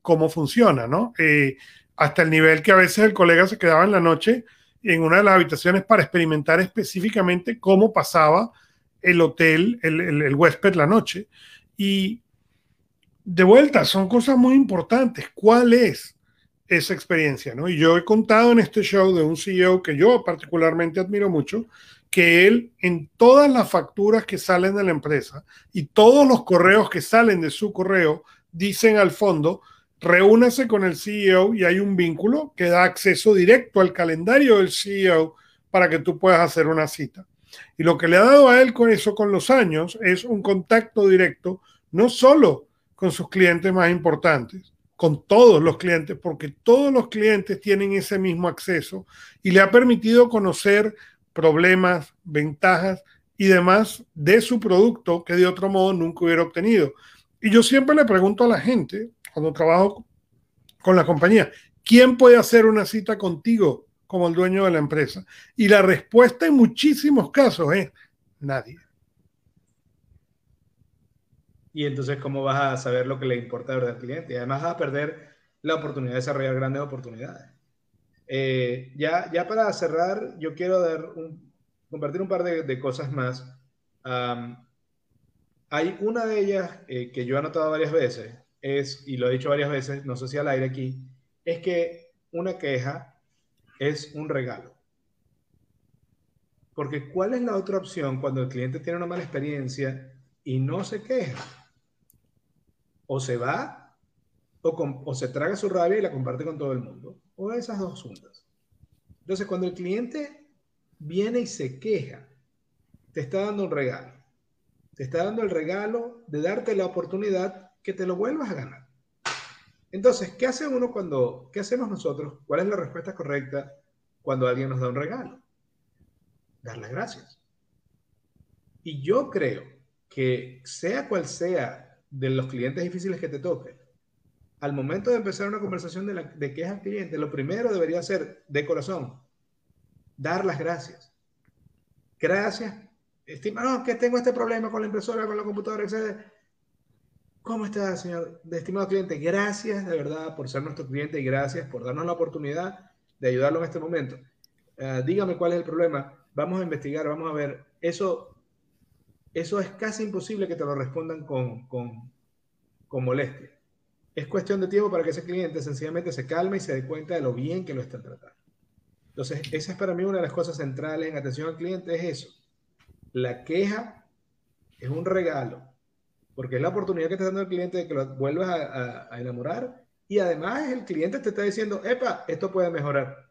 cómo funciona, ¿no? Eh, hasta el nivel que a veces el colega se quedaba en la noche en una de las habitaciones para experimentar específicamente cómo pasaba el hotel, el, el, el huésped la noche. Y de vuelta, son cosas muy importantes. ¿Cuál es esa experiencia? ¿no? Y yo he contado en este show de un CEO que yo particularmente admiro mucho, que él en todas las facturas que salen de la empresa y todos los correos que salen de su correo dicen al fondo, reúnase con el CEO y hay un vínculo que da acceso directo al calendario del CEO para que tú puedas hacer una cita. Y lo que le ha dado a él con eso con los años es un contacto directo, no solo con sus clientes más importantes, con todos los clientes, porque todos los clientes tienen ese mismo acceso y le ha permitido conocer problemas, ventajas y demás de su producto que de otro modo nunca hubiera obtenido. Y yo siempre le pregunto a la gente, cuando trabajo con la compañía, ¿quién puede hacer una cita contigo como el dueño de la empresa? Y la respuesta en muchísimos casos es nadie. Y entonces, ¿cómo vas a saber lo que le importa al cliente? Y además vas a perder la oportunidad de desarrollar grandes oportunidades. Eh, ya, ya para cerrar, yo quiero dar un, compartir un par de, cosas más. hay una de ellas eh, que yo he anotado varias veces, es, y lo he dicho varias veces, no sé si al aire aquí, es que una queja es un regalo. Porque ¿cuál es la otra opción cuando el cliente tiene una mala experiencia y no se queja? o se va o, se traga su rabia y la comparte con todo el mundo, o esas dos juntas. Entonces, cuando el cliente viene y se queja, te está dando un regalo. Te está dando el regalo de darte la oportunidad que te lo vuelvas a ganar. Entonces, ¿qué hace uno cuando, qué hacemos nosotros? ¿Cuál es la respuesta correcta cuando alguien nos da un regalo? Dar las gracias. Y yo creo que sea cual sea de los clientes difíciles que te toquen, al momento de empezar una conversación de, la, de quejas al cliente, lo primero debería ser de corazón, dar las gracias. Gracias, estimado, que tengo este problema con la impresora, con la computadora, etc. ¿Cómo está, señor? Estimado cliente, gracias de verdad por ser nuestro cliente y gracias por darnos la oportunidad de ayudarlo en este momento. Eh, dígame cuál es el problema. Vamos a investigar, vamos a ver. Eso eso es casi imposible que te lo respondan con, con molestia. Es cuestión de tiempo para que ese cliente sencillamente se calme y se dé cuenta de lo bien que lo están tratando. Entonces, esa es para mí una de las cosas centrales en atención al cliente, es eso. La queja es un regalo, porque es la oportunidad que te está dando el cliente de que lo vuelvas a, a, enamorar y además el cliente te está diciendo, epa, esto puede mejorar.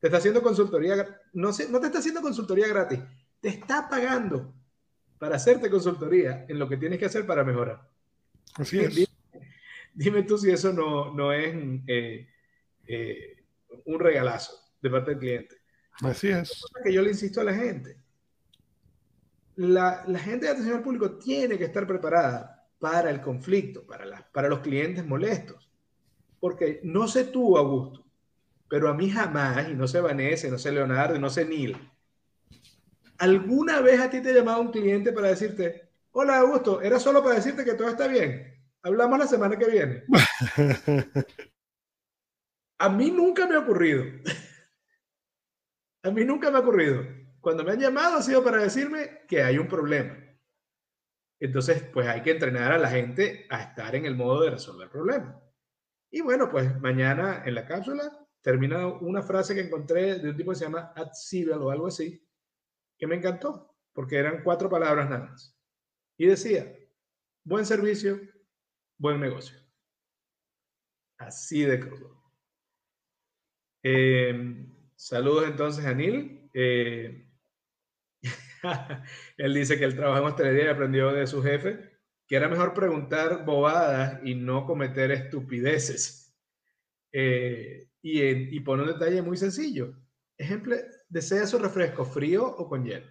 Te está haciendo consultoría, no, sé, no te está haciendo consultoría gratis, te está pagando para hacerte consultoría en lo que tienes que hacer para mejorar. Así es. [laughs] Dime, tú si eso no, no es eh, eh, un regalazo de parte del cliente. Así es. Que yo le insisto a la gente. La, la, gente de atención al público tiene que estar preparada para el conflicto, para, la, para los clientes molestos. Porque no sé tú, Augusto, pero a mí jamás, y no sé Vanessa, no sé Leonardo, no sé Neil, ¿Alguna vez a ti te ha llamado un cliente para decirte, hola Augusto, era solo para decirte que todo está bien? Hablamos la semana que viene. [laughs] a mí nunca me ha ocurrido. a mí nunca me ha ocurrido. Cuando me han llamado ha sido para decirme que hay un problema. Entonces, pues hay que entrenar a la gente a estar en el modo de resolver problemas. Y bueno, pues mañana en la cápsula termina una frase que encontré de un tipo que se llama Ad o algo así, que me encantó, porque eran cuatro palabras nada más. Y decía, buen servicio, buen negocio. Así de crudo. Em, saludos entonces a Neil. Eh, [laughs] él dice que él trabaja en hostelería y aprendió de su jefe que era mejor preguntar bobadas y no cometer estupideces. Eh, y, y pone un detalle muy sencillo. Ejemplo, desea su refresco frío o con hielo.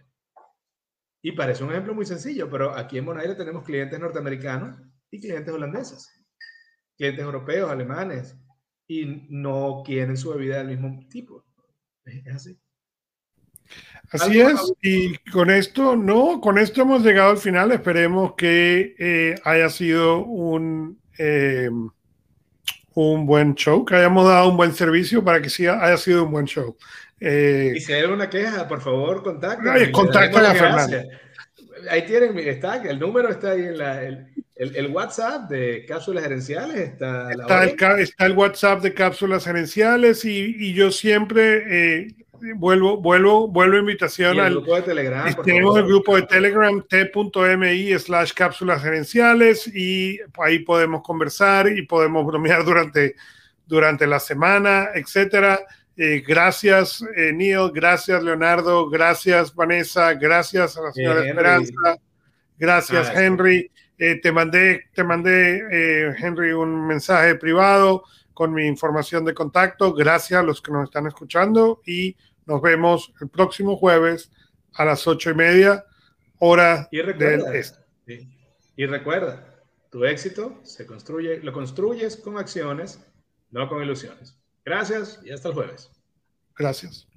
Y parece un ejemplo muy sencillo, pero aquí en Bonaire tenemos clientes norteamericanos y clientes holandeses, clientes europeos, alemanes, y no quieren su bebida del mismo tipo. Es así. Así es, y con esto, no, con esto hemos llegado al final. Esperemos que eh, haya sido un, eh, un buen show, que hayamos dado un buen servicio para que sí haya sido un buen show. Eh, y si hay alguna queja, por favor, contacten. a Fernando. Ahí tienen, está, el número está ahí en la, el, el, WhatsApp de cápsulas gerenciales. Está, está, el, está, el, WhatsApp de cápsulas gerenciales y, y yo siempre eh, vuelvo, vuelvo, vuelvo invitación al grupo de Telegram. Tenemos el grupo de Telegram t.mi slash cápsulas gerenciales y ahí podemos conversar y podemos bromear durante, durante la semana, etcétera. Eh, gracias, eh, Neil, gracias, Leonardo, gracias, Vanessa, gracias a la señora Esperanza, gracias, ah, Henry. Eh, te mandé, te mandé Henry, un mensaje privado con mi información de contacto. Gracias a los que nos están escuchando y nos vemos el próximo jueves a las ocho y media, hora y recuerda, del este. Y recuerda, tu éxito se construye, lo construyes con acciones, no con ilusiones. Gracias y hasta el jueves. Gracias.